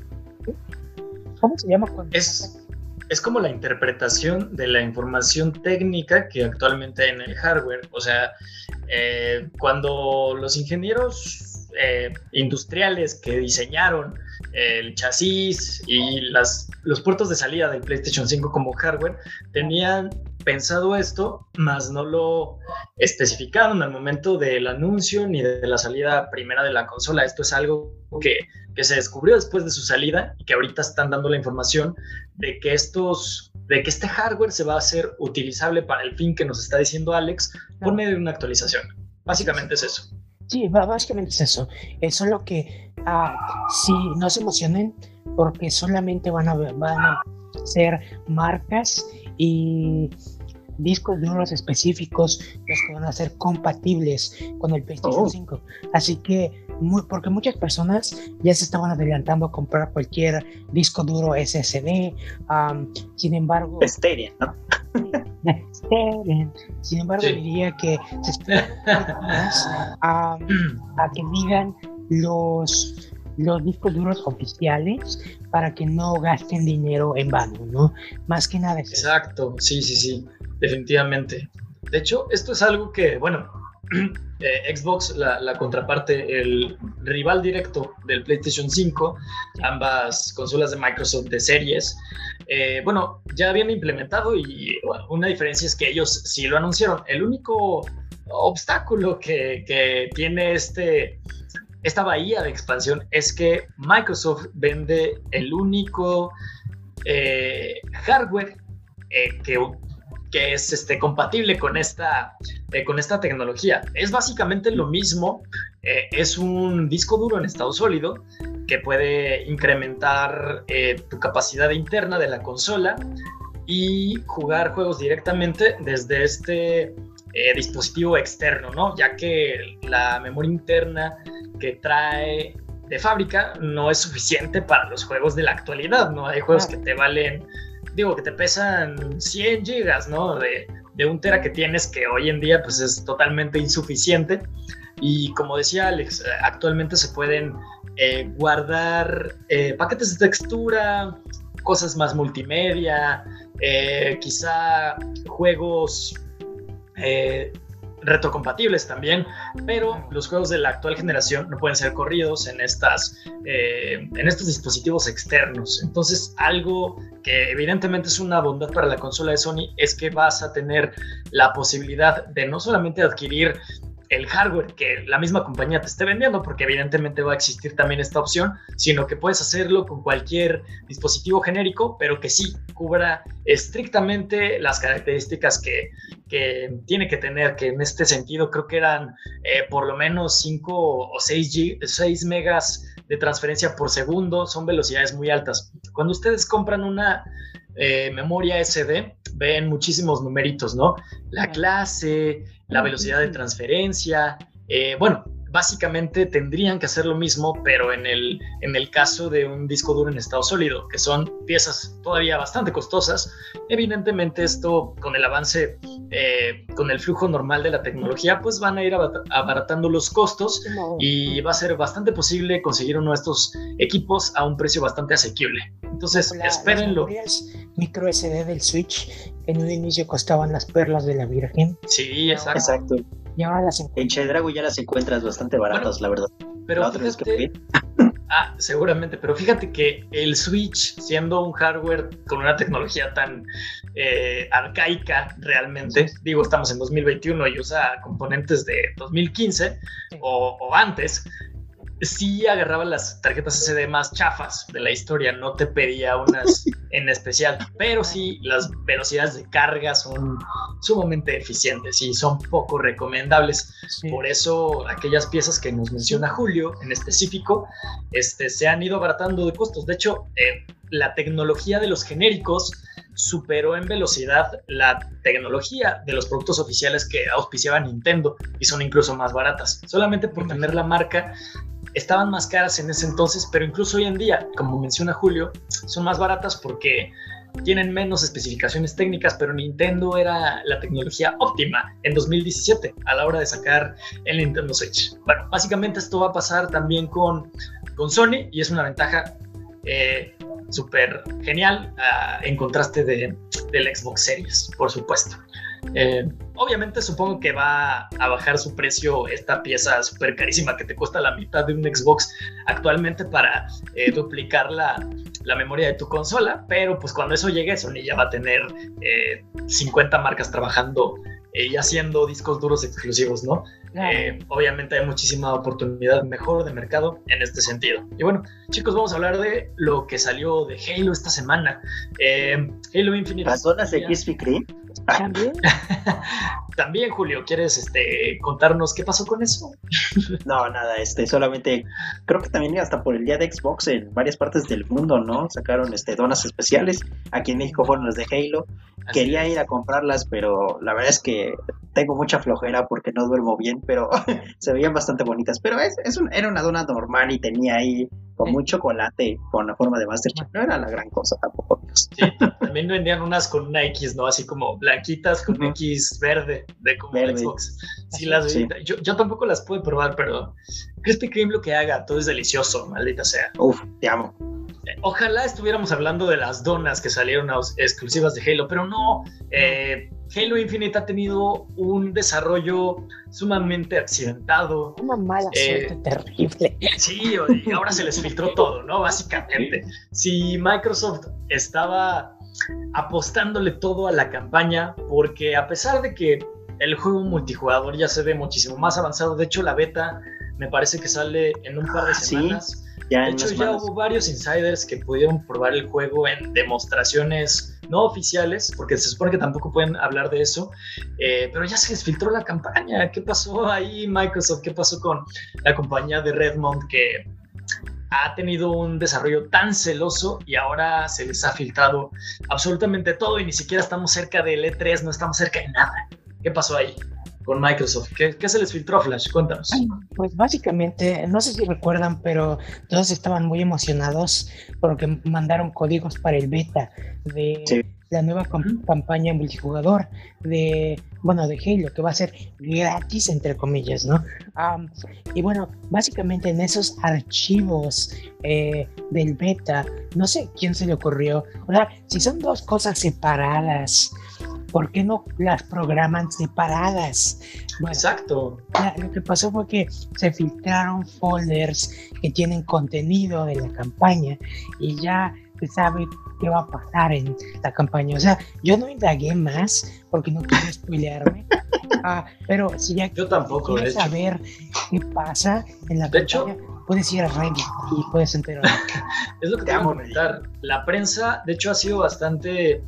[SPEAKER 1] ¿cómo se llama?
[SPEAKER 2] Es es como la interpretación de la información técnica que actualmente hay en el hardware. O sea, eh, cuando los ingenieros eh, industriales que diseñaron el chasis y las, los puertos de salida del PlayStation 5 como hardware tenían pensado esto, mas no lo especificaron al momento del anuncio ni de la salida primera de la consola. Esto es algo que, que se descubrió después de su salida y que ahorita están dando la información de que estos de que este hardware se va a hacer utilizable para el fin que nos está diciendo Alex por medio de una actualización. Básicamente es eso.
[SPEAKER 1] Sí, básicamente es eso. Es solo que ah, si no se emocionen porque solamente van a, van a ser marcas y discos duros específicos los que van a ser compatibles con el PlayStation 5. Así que, muy, porque muchas personas ya se estaban adelantando a comprar cualquier disco duro SSD. sin embargo,
[SPEAKER 3] ¿no?
[SPEAKER 1] Sin embargo, diría que se espera más [clears throat] a, que digan los los discos duros oficiales para que no gasten dinero en vano, ¿no? Más que nada.
[SPEAKER 2] Exacto, sí, sí, sí definitivamente. De hecho, esto es algo que, bueno, [clears throat] eh, Xbox, la, contraparte, el rival directo del PlayStation 5, ambas consolas de Microsoft de series, eh, bueno, ya habían implementado y una diferencia es que ellos sí lo anunciaron. El único obstáculo que, tiene este, esta bahía de expansión es que Microsoft vende el único eh, hardware que que es este, compatible con esta, eh, con esta tecnología. Es básicamente lo mismo, eh, es un disco duro en estado sólido que puede incrementar eh, tu capacidad interna de la consola y jugar juegos directamente desde este dispositivo externo, ¿no? Ya que la memoria interna que trae de fábrica no es suficiente para los juegos de la actualidad, ¿no? Hay juegos que te valen digo, que te pesan 100 gigas, ¿no? De, un tera que tienes que hoy en día pues es totalmente insuficiente. Y como decía Alex, eh, actualmente se pueden eh, guardar eh, paquetes de textura, cosas más multimedia, quizá juegos retrocompatibles también, pero los juegos de la actual generación no pueden ser corridos en, estas, eh, en estos dispositivos externos. Entonces, algo que evidentemente es una bondad para la consola de Sony es que vas a tener la posibilidad de no solamente adquirir el hardware que la misma compañía te esté vendiendo, porque evidentemente va a existir también esta opción, sino que puedes hacerlo con cualquier dispositivo genérico, pero que sí cubra estrictamente las características que, que tiene que tener, que en este sentido creo que eran eh, por lo menos 5 o 6, 6 megas de transferencia por segundo, son velocidades muy altas. Cuando ustedes compran una eh, memoria SD, ven muchísimos numeritos, ¿no? La clase, la velocidad de transferencia, eh, bueno, básicamente tendrían que hacer lo mismo, pero en el, en el caso de un disco duro en estado sólido, que son piezas todavía bastante costosas, evidentemente esto con el avance, eh, con el flujo normal de la tecnología, pues van a ir abaratando los costos y va a ser bastante posible conseguir uno de estos equipos a un precio bastante asequible. Entonces, espérenlo.
[SPEAKER 1] Las micro SD del Switch en un inicio costaban las perlas de la Virgen.
[SPEAKER 2] Sí, exacto.
[SPEAKER 3] Y ahora las En Chedrago ya las encuentras bastante baratas, la verdad.
[SPEAKER 2] Pero fíjate, [laughs] ah, seguramente, pero fíjate que el Switch, siendo un hardware con una tecnología tan eh, arcaica realmente, digo, estamos en 2021 y usa componentes de 2015 o, o antes, sí agarraba las tarjetas SD más chafas de la historia, no te pedía unas [laughs] en especial, pero sí las velocidades de carga son sumamente eficientes y son poco recomendables. Por eso aquellas piezas que nos menciona Julio en específico este, se han ido abaratando de costos. De hecho, eh, la tecnología de los genéricos superó en velocidad la tecnología de los productos oficiales que auspiciaba Nintendo y son incluso más baratas. Solamente por tener la marca estaban más caras en ese entonces, pero incluso hoy en día, como menciona Julio, son más baratas porque tienen menos especificaciones técnicas, pero Nintendo era la tecnología óptima en 2017 a la hora de sacar el Nintendo Switch. Bueno, básicamente esto va a pasar también con, con Sony y es una ventaja eh, súper genial ah, en contraste de, del Xbox Series, por supuesto. Eh, obviamente supongo que va a bajar su precio esta pieza súper carísima que te cuesta la mitad de un Xbox actualmente para eh, duplicar la, la, memoria de tu consola, pero pues cuando eso llegue Sony ya va a tener 50 marcas trabajando y haciendo discos duros exclusivos, ¿no? Eh, obviamente hay muchísima oportunidad mejor de mercado en este sentido. Y bueno, chicos, vamos a hablar de lo que salió de Halo esta semana. Eh, Halo Infinite.
[SPEAKER 3] ¿Las zonas de Krispy [laughs]
[SPEAKER 1] También.
[SPEAKER 2] También, Julio, ¿quieres este, contarnos qué pasó con eso? [laughs]
[SPEAKER 3] no, nada, este, solamente creo que también hasta por el día de Xbox en varias partes del mundo, ¿no? Sacaron este, donas especiales. Aquí en México fueron las de Halo. Quería ir a comprarlas, pero la verdad es que tengo mucha flojera porque no duermo bien, pero [laughs] se veían bastante bonitas. Pero es, es era una dona normal y tenía ahí con mucho chocolate con la forma de Masterchef. No era la gran cosa tampoco.
[SPEAKER 2] Sí, también vendían unas con una X, ¿no? Así como blanquitas con X verde de como Xbox. Sí, las Yo, yo, tampoco las pude probar, pero Krispy Kreme lo que haga, todo es delicioso, maldita sea.
[SPEAKER 3] Uf, te amo.
[SPEAKER 2] Ojalá estuviéramos hablando de las donas que salieron exclusivas de Halo, pero no. Eh, Halo Infinite ha tenido un desarrollo sumamente accidentado.
[SPEAKER 1] Una mala eh, suerte terrible.
[SPEAKER 2] Sí, y ahora se les filtró todo, ¿no? Básicamente. Si Microsoft estaba apostándole todo a la campaña, porque a pesar de que el juego multijugador ya se ve muchísimo más avanzado, de hecho la beta me parece que sale en un par de ah, semanas de hecho, ya hubo varios insiders que pudieron probar el juego en demostraciones no oficiales, porque se supone que tampoco pueden hablar de eso, eh, pero ya se les filtró la campaña. ¿Qué pasó ahí, Microsoft? ¿Qué pasó con la compañía de Redmond que ha tenido un desarrollo tan celoso y ahora se les ha filtrado absolutamente todo y ni siquiera estamos cerca del E3, no estamos cerca de nada? ¿Qué pasó ahí? con Microsoft. ¿Qué, se les filtró, Flash? Cuéntanos.
[SPEAKER 1] Pues básicamente, no sé si recuerdan, pero todos estaban muy emocionados porque mandaron códigos para el beta de la nueva campaña multijugador de, bueno, de Halo, que va a ser gratis, entre comillas, ¿no? y bueno, básicamente en esos archivos eh, del beta, no sé quién se le ocurrió, o sea, si son dos cosas separadas, ¿por qué no las programan separadas?
[SPEAKER 2] Exacto.
[SPEAKER 1] lo que pasó fue que se filtraron folders que tienen contenido de la campaña y ya se sabe qué va a pasar en la campaña. O sea, yo no indagué más porque no quiero spoilearme. [laughs] ah, pero si ya
[SPEAKER 2] yo tampoco,
[SPEAKER 1] quieres saber qué pasa en la de campaña, hecho, puedes ir a Reddit y puedes enterar. [laughs]
[SPEAKER 2] es lo que te voy a comentar. La prensa, de hecho, ha sido bastante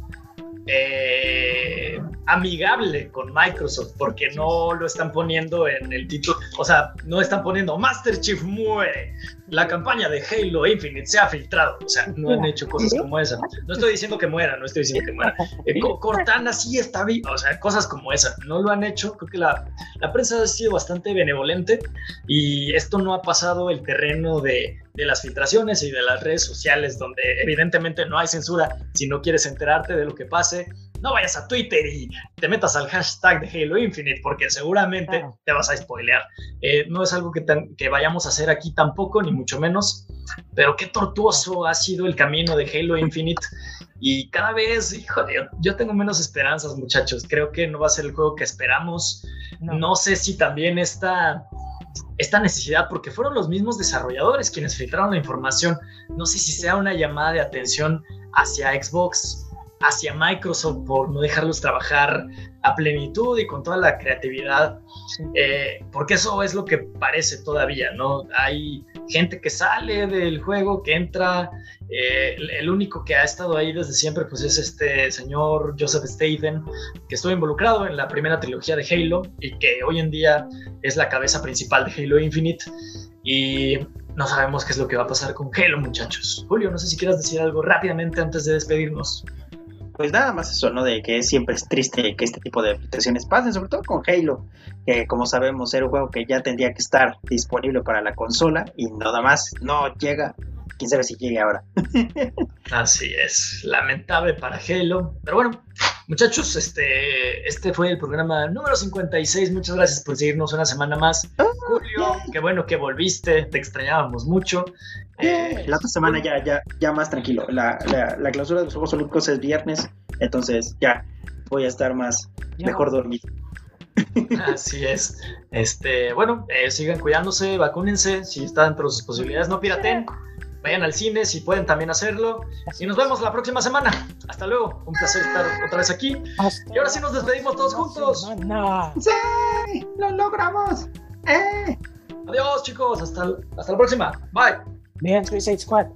[SPEAKER 2] eh, amigable con Microsoft porque no lo están poniendo en el título, o sea, no están poniendo Master Chief muere, la campaña de Halo Infinite se ha filtrado, o sea, no han hecho cosas como esa. No estoy diciendo que muera, no estoy diciendo que muera. Eh, Cortana sí está viva, o sea, cosas como esa, no lo han hecho, creo que la, la prensa ha sido bastante benevolente y esto no ha pasado el terreno de de las filtraciones y de las redes sociales, donde evidentemente no hay censura si no quieres enterarte de lo que pase no vayas a Twitter y te metas al hashtag de Halo Infinite, porque seguramente te vas a spoilear. Eh, no es algo que, que vayamos a hacer aquí tampoco, ni mucho menos, pero qué tortuoso ha sido el camino de Halo Infinite. Y cada vez, híjole, yo, yo tengo menos esperanzas, muchachos. Creo que no va a ser el juego que esperamos. No, no sé si también esta esta necesidad, porque fueron los mismos desarrolladores quienes filtraron la información. No sé si sea una llamada de atención hacia Xbox, hacia Microsoft por no dejarlos trabajar a plenitud y con toda la creatividad, eh, porque eso es lo que parece todavía, ¿no? Hay gente que sale del juego, que entra, eh, el único que ha estado ahí desde siempre, pues es este señor Joseph Staten, que estuvo involucrado en la primera trilogía de Halo y que hoy en día es la cabeza principal de Halo Infinite. Y no sabemos qué es lo que va a pasar con Halo, muchachos. Julio, no sé si quieras decir algo rápidamente antes de despedirnos
[SPEAKER 3] pues nada más eso, ¿no? De que siempre es triste que este tipo de situaciones pasen, sobre todo con Halo, que como sabemos era un juego que ya tendría que estar disponible para la consola y nada más no llega. Quién sabe si llegue ahora. [laughs]
[SPEAKER 2] Así es, lamentable para Halo, pero bueno, Muchachos, este, este fue el programa número 56. Muchas gracias por seguirnos una semana más. Ah, Julio, qué bueno que volviste, te extrañábamos mucho.
[SPEAKER 3] Eh, la otra semana ya, ya, ya más tranquilo. La, la, clausura de los Juegos Olímpicos es viernes, entonces ya voy a estar más mejor dormido.
[SPEAKER 2] Así es. Este, bueno, eh, sigan cuidándose, vacúnense, si está dentro de sus posibilidades, no piraten vayan al cine si pueden también hacerlo. Y nos vemos la próxima semana. Hasta luego. Un placer estar otra vez aquí. y ahora sí nos despedimos todos juntos.
[SPEAKER 3] ¡Sí! ¡Lo logramos! ¡Eh!
[SPEAKER 2] Adiós, chicos. Hasta, hasta la próxima. Bye.
[SPEAKER 1] Bien, Suicide Squad.